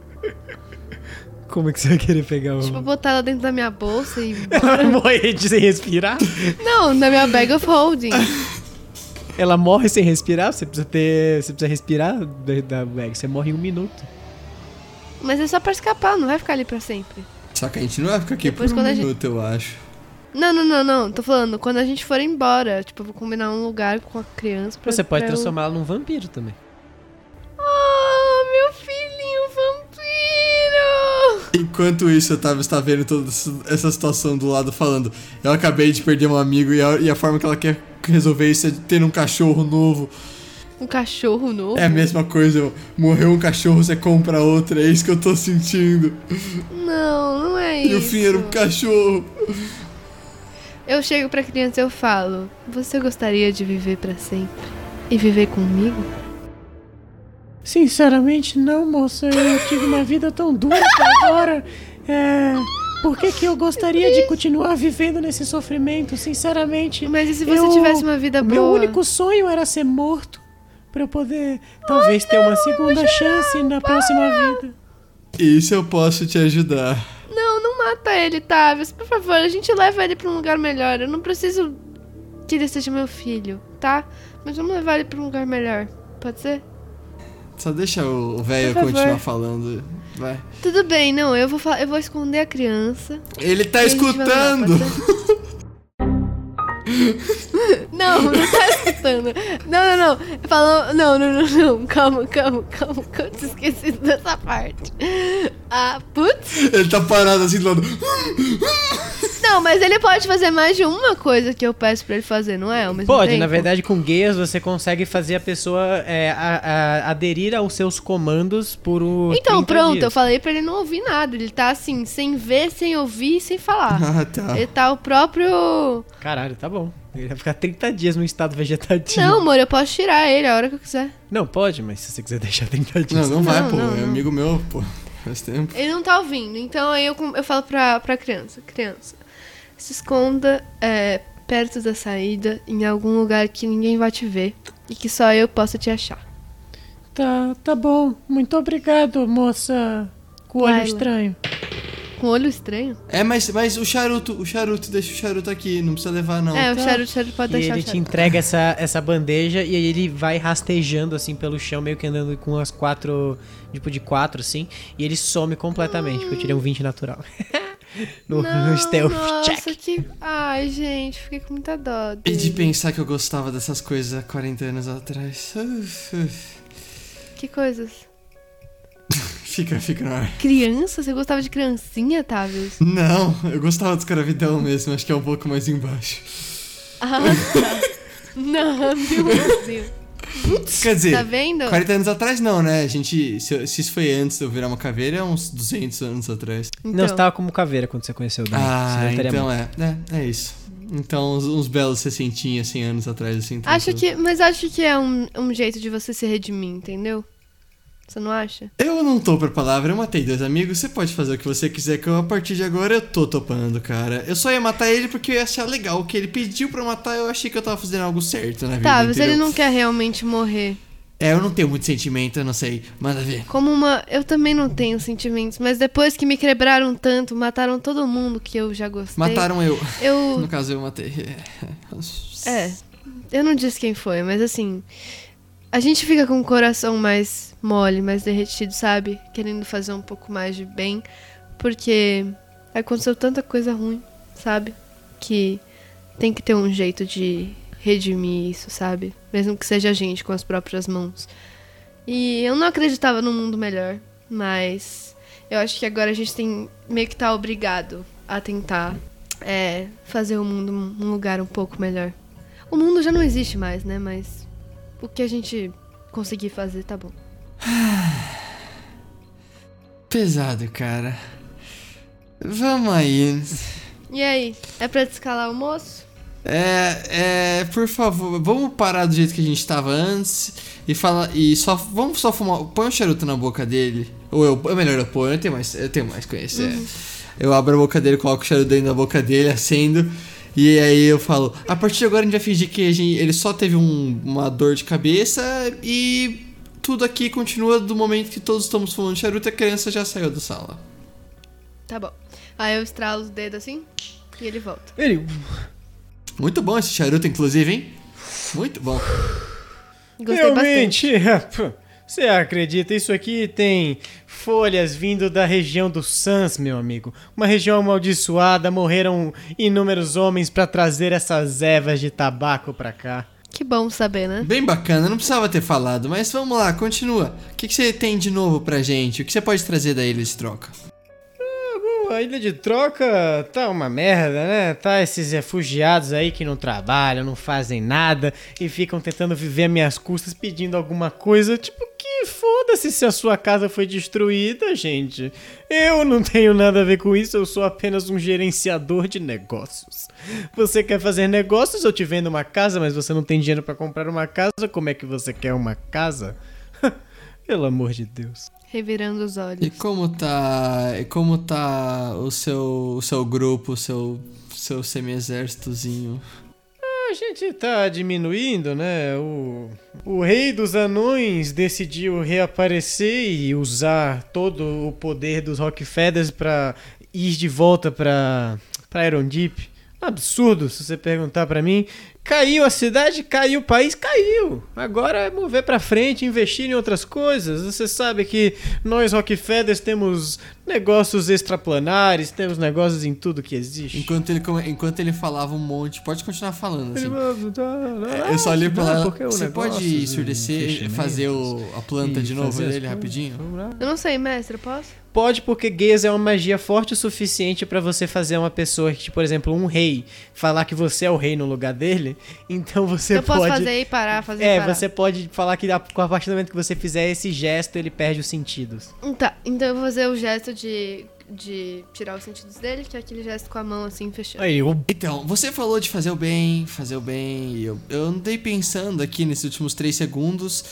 Como é que você vai querer pegar o... Tipo, botar ela dentro da minha bolsa e... [LAUGHS] Ela morrer de sem respirar? Não, na minha bag of holding. [LAUGHS] Ela morre sem respirar? Você precisa ter... Você precisa respirar da bag. Você morre em um minuto. Mas é só pra escapar, não vai ficar ali pra sempre. Só que a gente não vai ficar aqui Depois, por um minuto, gente... eu acho. Não, não, não, não. Tô falando, quando a gente for embora, tipo, eu vou combinar um lugar com a criança pra, Você pode pra transformá-la eu... num vampiro também. Enquanto isso, eu tava, estava vendo toda essa situação do lado falando. Eu acabei de perder um amigo e a, e a forma que ela quer resolver isso é ter um cachorro novo. Um cachorro novo? É a mesma coisa. Morreu um cachorro, você compra outro. É isso que eu tô sentindo. Não, não é isso. E o fim era um cachorro. Eu chego pra criança e eu falo: Você gostaria de viver para sempre? E viver comigo? Sinceramente, não, moça. Eu tive uma vida tão dura até agora. É. Por que, que eu gostaria de continuar vivendo nesse sofrimento? Sinceramente. Mas e se você eu, tivesse uma vida boa? Meu único sonho era ser morto. Pra eu poder, talvez, ter uma segunda chance na próxima vida. Isso eu posso te ajudar. Não, não mata ele, Tavius. Por favor, a gente leva ele pra um lugar melhor. Eu não preciso que ele seja meu filho, tá? Mas vamos levar ele pra um lugar melhor. Pode ser? Só deixa o velho continuar falando. Vai. Tudo bem, não, eu vou eu vou esconder a criança. Ele tá escutando! [LAUGHS] não, não tá escutando. Não, não, não. Falou. Não, não, não, não. Calma, calma, calma. Que eu tinha esquecido dessa parte. Ah, putz. Ele tá parado assim do lado. Não, mas ele pode fazer mais de uma coisa que eu peço pra ele fazer, não é? pode, tempo? na verdade, com guias você consegue fazer a pessoa é, a, a, aderir aos seus comandos por um. Então, pronto, dias. eu falei pra ele não ouvir nada. Ele tá assim, sem ver, sem ouvir, sem falar. [LAUGHS] Ah, tá. Ele tá o próprio. Caralho, tá bom. Ele vai ficar 30 dias no estado vegetativo. Não, amor, eu posso tirar ele a hora que eu quiser. Não, pode, mas se você quiser [LAUGHS] deixar 30 dias. Não, não vai, não, pô. Não, é amigo meu, pô. Faz tempo. Ele não tá ouvindo, então aí eu, eu falo pra, pra criança: criança, se esconda é, perto da saída, em algum lugar que ninguém vai te ver e que só eu possa te achar. Tá, tá bom. Muito obrigado, moça. Com olho estranho. Com olho estranho? É, mas, mas o charuto, o charuto, deixa o charuto aqui, não precisa levar não. É, o tá. charuto, o charuto pode e deixar. ele te entrega essa, essa bandeja e aí ele vai rastejando assim pelo chão, meio que andando com as quatro, tipo de quatro assim, e ele some completamente, hum. porque eu tirei um 20 natural. [LAUGHS] no, não, no stealth nossa, check. Que... Ai, gente, fiquei com muita dó. Dele. E de pensar que eu gostava dessas coisas há 40 anos atrás. Que coisas? [LAUGHS] fica, fica no ar. Criança? Você gostava de criancinha, Tavius? Não, eu gostava de escravidão mesmo, acho que é um pouco mais embaixo. Ah, tá. [LAUGHS] Não, meu Deus. Putz, Quer dizer, tá vendo? 40 anos atrás não, né? A gente. Se, se, isso foi antes de eu virar uma caveira, é uns 200 anos atrás. Então. Não, você tava como caveira quando você conheceu o Dan. Ah, então é, é. É isso. Então, uns, uns belos 60, 100 anos atrás, assim. Acho que, mas acho que é um, um jeito de você se redimir, entendeu? Você não acha? Eu não tô pra palavra, eu matei dois amigos. Você pode fazer o que você quiser, que eu, a partir de agora eu tô topando, cara. Eu só ia matar ele porque eu ia achar legal. O que ele pediu pra matar, eu achei que eu tava fazendo algo certo na vida. Tá, mas ele não quer realmente morrer. É, eu não tenho muito sentimento, eu não sei. Manda ver. Como uma. Eu também não tenho sentimentos, mas depois que me quebraram tanto, mataram todo mundo que eu já gostei. Mataram eu. Eu. [LAUGHS] No caso, eu matei. [LAUGHS] É. Eu não disse quem foi, mas assim. A gente fica com o coração mais mole, mais derretido, sabe? Querendo fazer um pouco mais de bem. Porque aconteceu tanta coisa ruim, sabe? Que tem que ter um jeito de redimir isso, sabe? Mesmo que seja a gente com as próprias mãos. E eu não acreditava num mundo melhor, mas eu acho que agora a gente tem meio que tá obrigado a tentar é, fazer o mundo um lugar um pouco melhor. O mundo já não existe mais, né? Mas o que a gente conseguir fazer tá bom. [SIGHS] Pesado, cara. Vamos aí. E aí, é pra descalar o moço? É, é, por favor, vamos parar do jeito que a gente tava antes e falar e só vamos só fumar, põe um charuto na boca dele. Ou eu, é melhor eu pôr, eu tenho mais, eu tenho mais conhecer. Uhum. Eu abro a boca dele, coloco o charuto dentro da boca dele, acendo e aí eu falo, a partir de agora a gente vai fingir que gente, ele só teve um, uma dor de cabeça e tudo aqui continua do momento que todos estamos fumando charuto e a criança já saiu da sala. Tá bom. Aí eu estralo os dedos assim e ele volta. Ele muito bom esse charuto, inclusive, hein? Muito bom. Gostei Realmente, bastante. Você acredita? Isso aqui tem folhas vindo da região do Sans, meu amigo. Uma região amaldiçoada, morreram inúmeros homens para trazer essas ervas de tabaco pra cá. Que bom saber, né? Bem bacana, não precisava ter falado, mas vamos lá, continua. O que, que você tem de novo pra gente? O que você pode trazer da ilha de troca? A ilha de troca tá uma merda, né? Tá esses refugiados aí que não trabalham, não fazem nada e ficam tentando viver a minhas custas pedindo alguma coisa. Tipo, que foda-se se a sua casa foi destruída, gente. Eu não tenho nada a ver com isso, eu sou apenas um gerenciador de negócios. Você quer fazer negócios? Eu te vendo uma casa, mas você não tem dinheiro para comprar uma casa. Como é que você quer uma casa? [LAUGHS] Pelo amor de Deus revirando os olhos. E como tá, e como tá o seu, o seu grupo, o seu, seu semi-exércitozinho? A gente tá diminuindo, né? O, o rei dos anões decidiu reaparecer e usar todo o poder dos Rockefellers para ir de volta para para Iron Deep. Absurdo, se você perguntar para mim. Caiu a cidade, caiu o país, caiu. Agora é mover para frente, investir em outras coisas. Você sabe que nós Rockefellers temos negócios extraplanares, temos negócios em tudo que existe. Enquanto ele, enquanto ele falava um monte, pode continuar falando assim. eu só olhei pra lá. Você pode surdecer, fazer o, a planta de novo dele rapidinho? Eu não sei, mestre, posso? Pode, porque gaze é uma magia forte o suficiente para você fazer uma pessoa que, por exemplo, um rei, falar que você é o rei no lugar dele. [LAUGHS] Então você eu pode. Eu posso fazer e parar, fazer É, e parar. você pode falar que a partir do momento que você fizer esse gesto, ele perde os sentidos. Tá, então eu vou fazer o gesto de de tirar os sentidos dele, que é aquele gesto com a mão assim fechando. Aí, eu... Então, você falou de fazer o bem, fazer o bem, e eu, eu andei pensando aqui nesses últimos três segundos.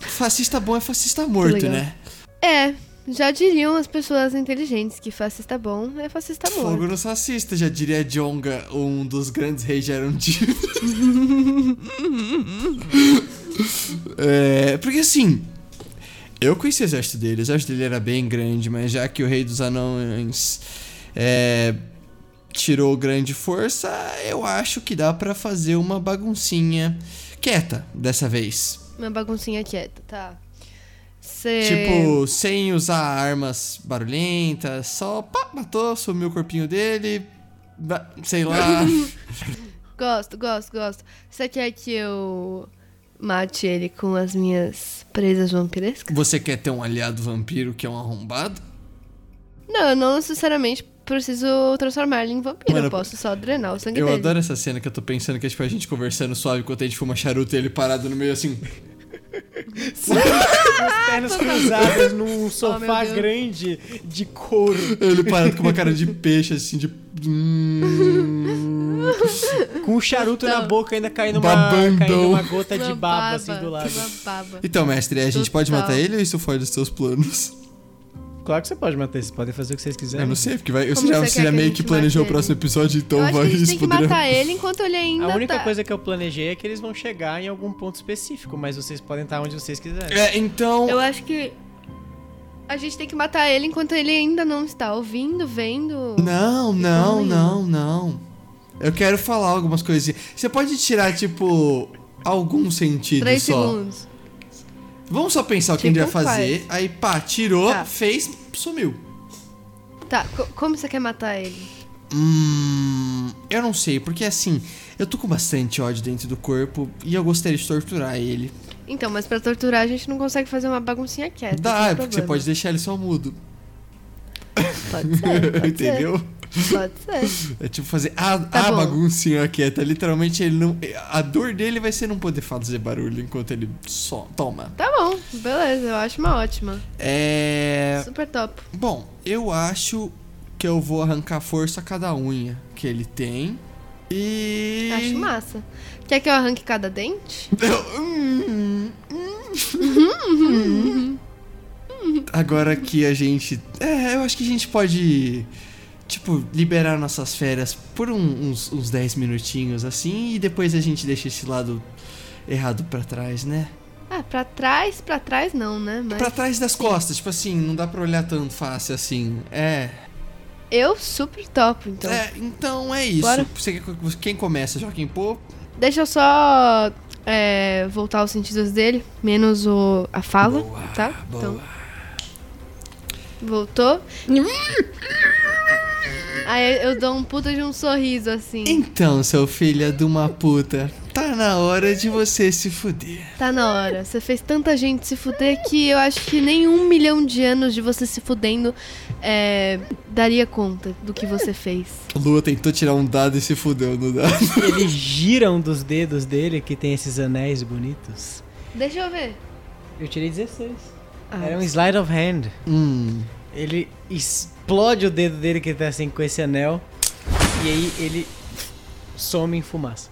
Fascista bom é fascista morto, né? É, já diriam as pessoas inteligentes que fascista bom é fascista morto. Fogo nos fascistas, já diria Jonga, um dos grandes reis de Arundhil. [LAUGHS] é, porque assim, eu conheci o exército dele, o exército dele era bem grande, mas já que o rei dos anões é, tirou grande força, eu acho que dá para fazer uma baguncinha quieta dessa vez. Uma baguncinha quieta, tá. Cê... Tipo, sem usar armas barulhentas, só pá, matou, sumiu o corpinho dele, sei lá. [LAUGHS] gosto, gosto, gosto. Você quer que eu mate ele com as minhas presas vampirescas? Você quer ter um aliado vampiro que é um arrombado? Não, eu não necessariamente preciso transformar ele em vampiro. Mano, eu posso só drenar o sangue eu dele. Eu adoro essa cena que eu tô pensando que é tipo a gente conversando suave enquanto a gente fuma charuto e ele parado no meio assim. [LAUGHS] as pernas cruzadas num [LAUGHS] oh, sofá oh, grande de couro. Ele parado com uma cara de peixe, assim, de. Hum. [LAUGHS] Com o charuto na Total. boca ainda caindo uma, caindo uma gota de Uma baba, assim do lado. Baba. Então, mestre, a gente pode Total. matar ele ou isso foge dos seus planos? Claro que você pode matar, vocês podem fazer o que vocês quiserem. Eu não sei, porque vai, você Como já, você você já que a meio que planejou o próximo episódio, então Eu acho que vai a gente isso tem que matar ele enquanto ele ainda A única tá... coisa que eu planejei é que eles vão chegar em algum ponto específico, mas vocês podem estar onde vocês quiserem. É, então. Eu acho que a gente tem que matar ele enquanto ele ainda não está ouvindo, vendo. Não, não, não, não. Eu quero falar algumas coisinhas. Você pode tirar, tipo, algum sentido Três só. segundos. Vamos só pensar o que a gente vai Tipo, fazer. faz. Aí, pá, tirou, Tá. fez, sumiu. Tá, co- como você quer matar ele? Hum. Eu não sei, porque assim, eu tô com bastante ódio dentro do corpo e eu gostaria de torturar ele. Então, mas pra torturar a gente não consegue fazer uma baguncinha quieta. Dá, é porque você problema. pode deixar ele só mudo. Pode ser, [LAUGHS] pode Entendeu? ser. Pode ser. [LAUGHS] É tipo fazer a, Tá a baguncinha quieta. Literalmente, ele não. A dor dele vai ser não poder fazer barulho enquanto ele só toma. Tá bom, beleza, eu acho uma ótima. É. Super top. Bom, eu acho que eu vou arrancar força a cada unha que ele tem. E. Acho massa. Quer que eu arranque cada dente? [LAUGHS] Eu- hum, hum. [LAUGHS] Agora que a gente. É, eu acho que a gente pode. Tipo, liberar nossas férias por um- uns, uns 10 minutinhos assim e depois a gente deixa esse lado errado pra trás, né? Ah, pra trás, pra trás não, né? Mas Pra trás das costas, tipo assim, não dá pra olhar tão fácil assim. É. eu super topo, então. É, então é isso. Bora. Você, quem começa? Joaquim Pô? Deixa eu só é, voltar aos sentidos dele, menos o, a fala, Boa, tá? boa. Então, voltou. Aí eu dou um puta de um sorriso, assim. Então, seu filho de uma puta, tá na hora de você se fuder. Tá na hora. Você fez tanta gente se fuder que eu acho que nem um milhão de anos de você se fudendo é, daria conta do que você fez. Lua tentou tirar um dado e se fudeu no dado. Ele gira um dos dedos dele, que tem esses anéis bonitos. Deixa eu ver. Eu tirei 16. Ah, Era um slide of hand. Hum. Ele explode o dedo dele que tá assim com esse anel. E aí ele some em fumaça.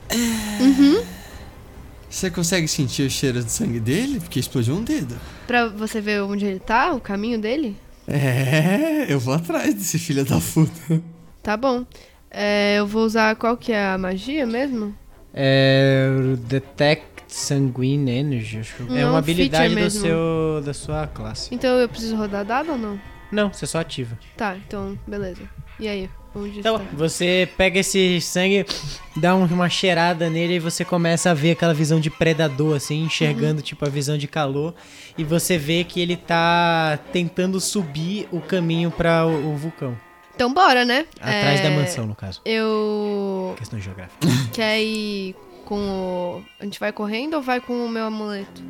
Você consegue sentir o cheiro de sangue dele? Porque explodiu um dedo. Pra você ver onde ele tá, o caminho dele? É, eu vou atrás desse filho da puta. Tá bom. É, eu vou usar qual que é a magia mesmo? É. o Detect Sanguine Energy, acho. é uma habilidade do mesmo. seu, da sua classe. Então eu preciso rodar dado ou não? Não, você só ativa. Tá, então, beleza. E aí? Onde Então, está? você pega esse sangue, dá um- uma cheirada nele e você começa a ver aquela visão de predador, assim, enxergando, tipo, a visão de calor. E você vê que ele tá tentando subir o caminho para o, o vulcão. Então bora, né? Atrás É, da mansão, no caso. Eu. Questão geográfica. Quer ir com o. A gente vai correndo ou vai com o meu amuleto?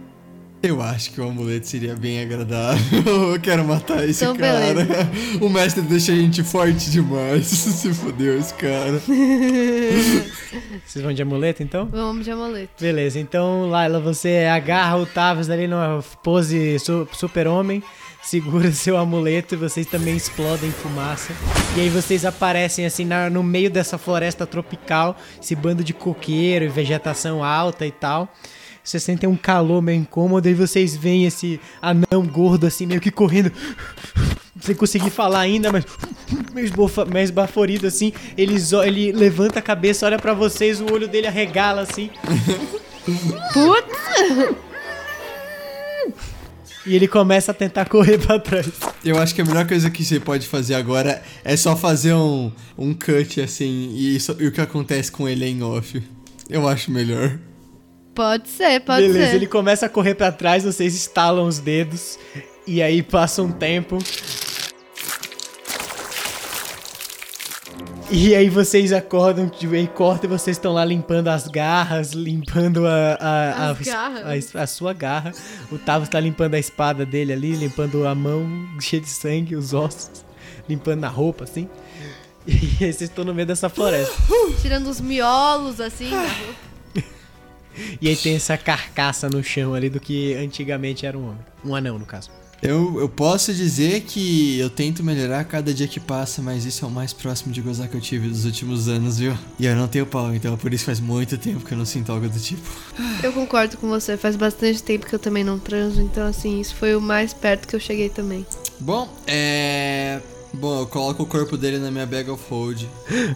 Eu acho que o amuleto seria bem agradável. [LAUGHS] Eu quero matar esse Então, cara. beleza. [LAUGHS] O mestre deixa a gente forte demais. [LAUGHS] Se fodeu esse cara. Vocês vão de amuleto, então? Vamos de amuleto. Beleza, então, Laila, você agarra o Tavis ali numa pose su- super-homem, segura seu amuleto e vocês também explodem em fumaça. E aí vocês aparecem assim na- no meio dessa floresta tropical, esse bando de coqueiro e vegetação alta e tal. Vocês sentem um calor meio incômodo e vocês veem esse anão gordo assim, meio que correndo. Sem conseguir falar ainda, mas meio, esbofa, meio esbaforido assim. Ele, ele levanta a cabeça, olha pra vocês, o olho dele arregala assim. Putz! E ele começa a tentar correr pra trás. Eu acho que a melhor coisa que você pode fazer agora é só fazer um, um cut assim e, isso- e o que acontece com ele é em off. Eu acho melhor. Pode ser, pode Beleza, ser. ele começa a correr pra trás, vocês estalam os dedos. E aí passa um tempo. E aí vocês acordam de e cortam e vocês estão lá limpando as garras, limpando a, a, a- garras? a- a sua garra. O Tavos tá limpando a espada dele ali, limpando a mão [LAUGHS] cheia de sangue, os ossos, limpando a roupa, assim. E aí vocês estão no meio dessa floresta. Tirando os miolos, assim. da [SIGHS] roupa. E aí tem essa carcaça no chão ali do que antigamente era um homem. Um anão, no caso. Eu, eu posso dizer que eu tento melhorar cada dia que passa, mas isso é o mais próximo de gozar que eu tive dos últimos anos, viu? E eu não tenho pau, então por isso faz muito tempo que eu não sinto algo do tipo. Eu concordo com você, faz bastante tempo que eu também não transo, então assim, isso foi o mais perto que eu cheguei também. Bom, é. Bom, eu coloco o corpo dele na minha bag of hold.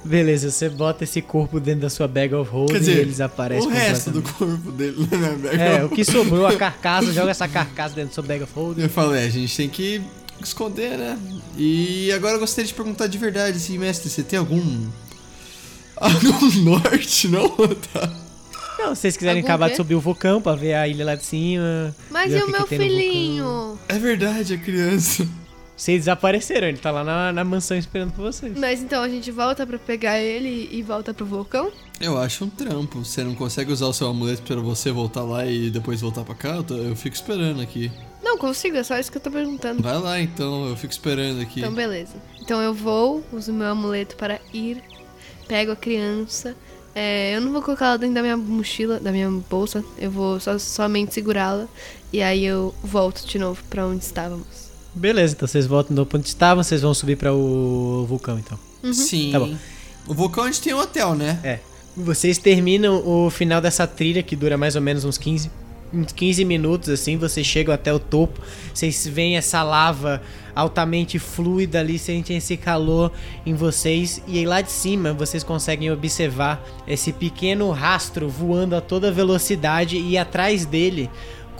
Beleza, você bota esse corpo dentro da sua bag of hold Quer dizer, e eles aparecem O resto do corpo dele na minha bag É, of o que sobrou, a carcaça, [LAUGHS] joga essa carcaça dentro da sua bag of hold. Eu falei, a gente tem que esconder, né? E agora eu gostaria de perguntar de verdade, assim, mestre, você tem algum. [LAUGHS] algum norte, não? Tá. Não, se vocês quiserem Algum acabar quê? de subir o vulcão pra ver a ilha lá de cima. Mas e o meu filhinho? É verdade, a criança. Vocês desapareceram, ele tá lá na, na mansão esperando por vocês. Mas então a gente volta pra pegar ele e volta pro vulcão? Eu acho um trampo. Você não consegue usar o seu amuleto pra você voltar lá e depois voltar pra cá? Eu, tô- eu fico esperando aqui. Não, consigo, é só isso que eu tô perguntando. Vai lá então, eu fico esperando aqui. Então, beleza. Então eu vou, uso meu amuleto para ir, pego a criança. É, eu não vou colocar ela dentro da minha mochila, da minha bolsa. Eu vou só, somente segurá-la. E aí eu volto de novo pra onde estávamos. Beleza, então vocês voltam do ponto que estavam, vocês vão subir para o vulcão então. Sim. Tá bom. O vulcão a gente tem um hotel, né? É. Vocês terminam o final dessa trilha que dura mais ou menos uns 15, uns 15 minutos assim, vocês chegam até o topo, vocês veem essa lava altamente fluida ali, sentem esse calor em vocês e aí lá de cima vocês conseguem observar esse pequeno rastro voando a toda velocidade e atrás dele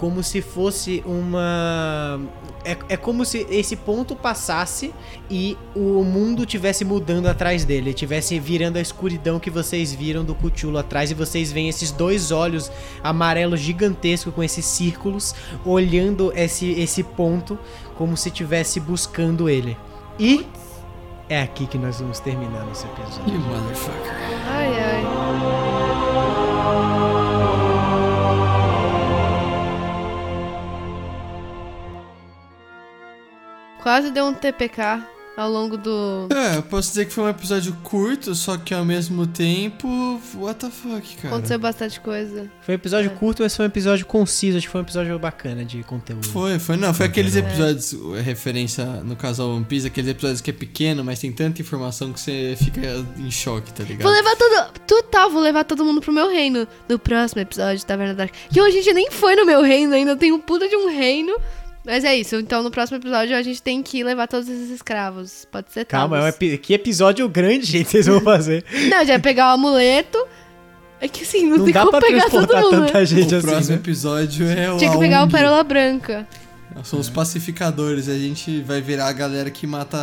como se fosse uma. É, é como se esse ponto passasse e o mundo tivesse mudando atrás dele, tivesse virando a escuridão que vocês viram do Cthulhu atrás e vocês veem esses dois olhos amarelos gigantescos com esses círculos olhando esse, esse ponto como se estivesse buscando ele. E é aqui que nós vamos terminar nosso episódio. You motherfucker. Quase deu um TPK ao longo do. É, eu posso dizer que foi um episódio curto, só que ao mesmo tempo. What the fuck, cara? Aconteceu bastante coisa. Foi um episódio É. curto, mas foi um episódio conciso, acho que foi um episódio bacana de conteúdo. Foi, foi, não, foi aqueles É. episódios, é, referência no caso ao One Piece, aqueles episódios que é pequeno, mas tem tanta informação que você fica em choque, tá ligado? Vou levar todo. Total, vou levar todo mundo pro meu reino no próximo episódio de Taverna Dark. Que hoje a gente nem foi no meu reino ainda, tem um puta de um reino. Mas é isso, então no próximo episódio a gente tem que levar todos esses escravos. Pode ser Calma, é um epi- que episódio grande, [LAUGHS] gente, vocês vão fazer. Não, já pegar o amuleto. É que assim, não, Não tem dá como pra pegar todo transportar mundo. né? tanta gente o assim. próximo né? episódio é o Tinha que pegar o. Pérola Branca. São os pacificadores, a gente vai virar a galera que mata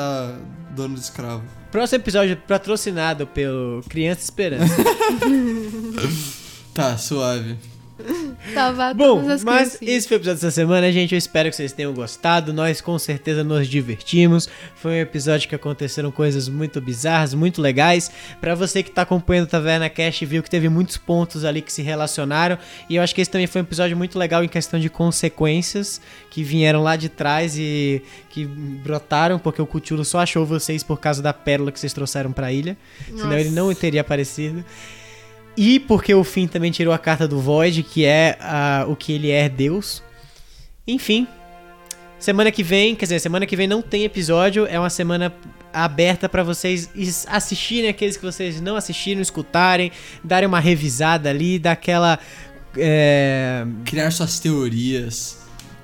dono de escravo. Próximo episódio patrocinado pelo Criança Esperança. [LAUGHS] Tá, suave. [LAUGHS] Tava Bom, todas as mas esse foi o episódio dessa semana, gente. Eu espero que vocês tenham gostado. Nós com certeza nos divertimos. Foi um episódio que aconteceram coisas muito bizarras, muito legais. Pra você que tá acompanhando o Taverna Cash, viu que teve muitos pontos ali que se relacionaram. E eu acho que esse também foi um episódio muito legal em questão de consequências que vieram lá de trás e que brotaram, porque o Cthulhu só achou vocês por causa da pérola que vocês trouxeram pra ilha. Senão Nossa. ele não teria aparecido. E porque o Finn também tirou a carta do Void, que é ah, o que ele é Deus. Enfim. Semana que vem, quer dizer, semana que vem não tem episódio, é uma semana aberta pra vocês is- assistirem aqueles que vocês não assistiram, escutarem, darem uma revisada ali, dar aquela. é, Criar suas teorias.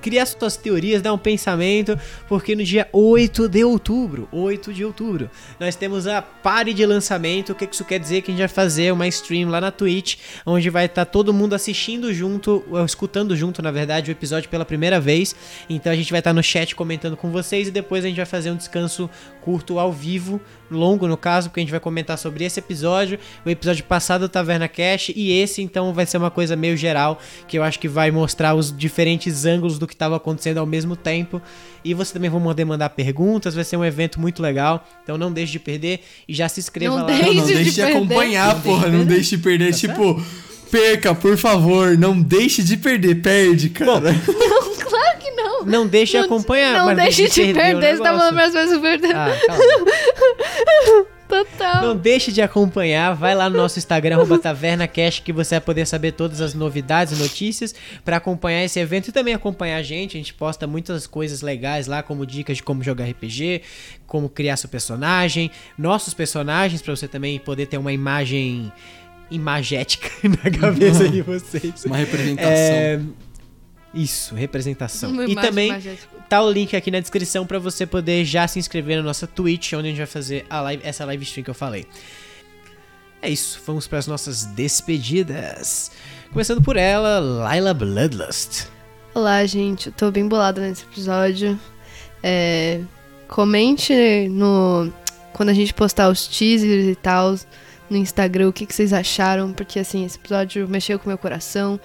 Criar suas teorias, dar um pensamento, porque no dia 8 de outubro, 8 de outubro, nós temos a party de lançamento. O que isso quer dizer? Que a gente vai fazer uma stream lá na Twitch, onde vai estar todo mundo assistindo junto, ou escutando junto, na verdade, o episódio pela primeira vez. Então a gente vai estar no chat comentando com vocês e depois a gente vai fazer um descanso curto ao vivo, longo no caso, porque a gente vai comentar sobre esse episódio, o episódio passado do Taverna Cash e esse então vai ser uma coisa meio geral, que eu acho que vai mostrar os diferentes ângulos do que estava acontecendo ao mesmo tempo. E você também vai poder mandar perguntas, vai ser um evento muito legal, então não deixe de perder e já se inscreva Não lá. deixe Não, não de deixe de, perder. acompanhar, Não porra. deixe de Não deixe de perder. Tá tipo, perca, por favor. Não deixe de perder. Perde, cara. Que [LAUGHS] não. Não deixe de Não- acompanhar, Não mas deixe de perder você tá falando para as pessoas perder. Ah, calma. [LAUGHS] Total. Não deixe de acompanhar, vai lá no nosso Instagram, arroba TavernaCast, que você vai poder saber todas as novidades e notícias para acompanhar esse evento e também acompanhar a gente. A gente posta muitas coisas legais lá, como dicas de como jogar RPG, como criar seu personagem, nossos personagens, para você também poder ter uma imagem imagética [LAUGHS] na cabeça de vocês. Uma representação. É... Isso, representação. Uma e imagem também magética. tá o link aqui na descrição pra você poder já se inscrever na nossa Twitch, onde a gente vai fazer a live, essa live stream que eu falei. É isso, vamos para as nossas despedidas. Começando por ela, Laila Bloodlust. Olá, gente. Eu tô bem bolada nesse episódio. É, comente no quando a gente postar os teasers e tal no Instagram o que, que vocês acharam, porque assim, esse episódio mexeu com meu coração.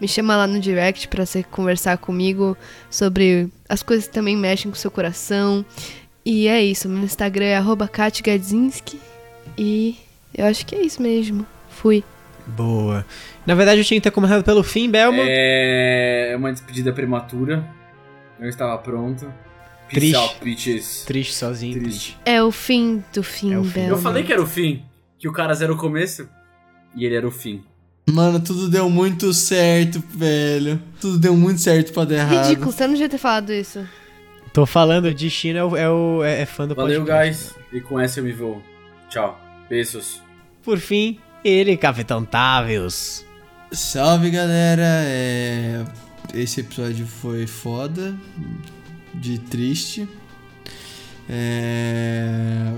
Me chama lá no direct pra você conversar comigo sobre as coisas que também mexem com o seu coração. E é isso, meu Instagram é arroba katgadzinski e eu acho que é isso mesmo. Fui. Boa. Na verdade, eu tinha que ter começado pelo fim, Belmo. É uma despedida prematura. Eu estava pronto. Peace Triste. out, bitches. Triste sozinho, triste. É o fim do fim, É fim. Belo. Eu falei que era o fim. Que o cara era o começo e ele era o fim. Mano, tudo deu muito certo, velho. Tudo deu muito certo pra dar errado. Ridículo, você não devia ter falado isso. Tô falando, o Destino é, o, é, é- fã do Valeu, podcast. guys. E com essa eu me vou. Tchau. Beijos. Por fim, ele, Capitão Tavius. Salve galera, é... esse episódio foi foda, de triste. É...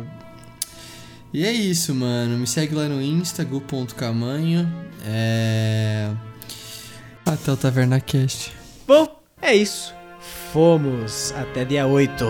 E é isso, mano. Me segue lá no Insta, gu.camanho. É... Até o TavernaCast. Bom, é isso. Fomos até dia 8.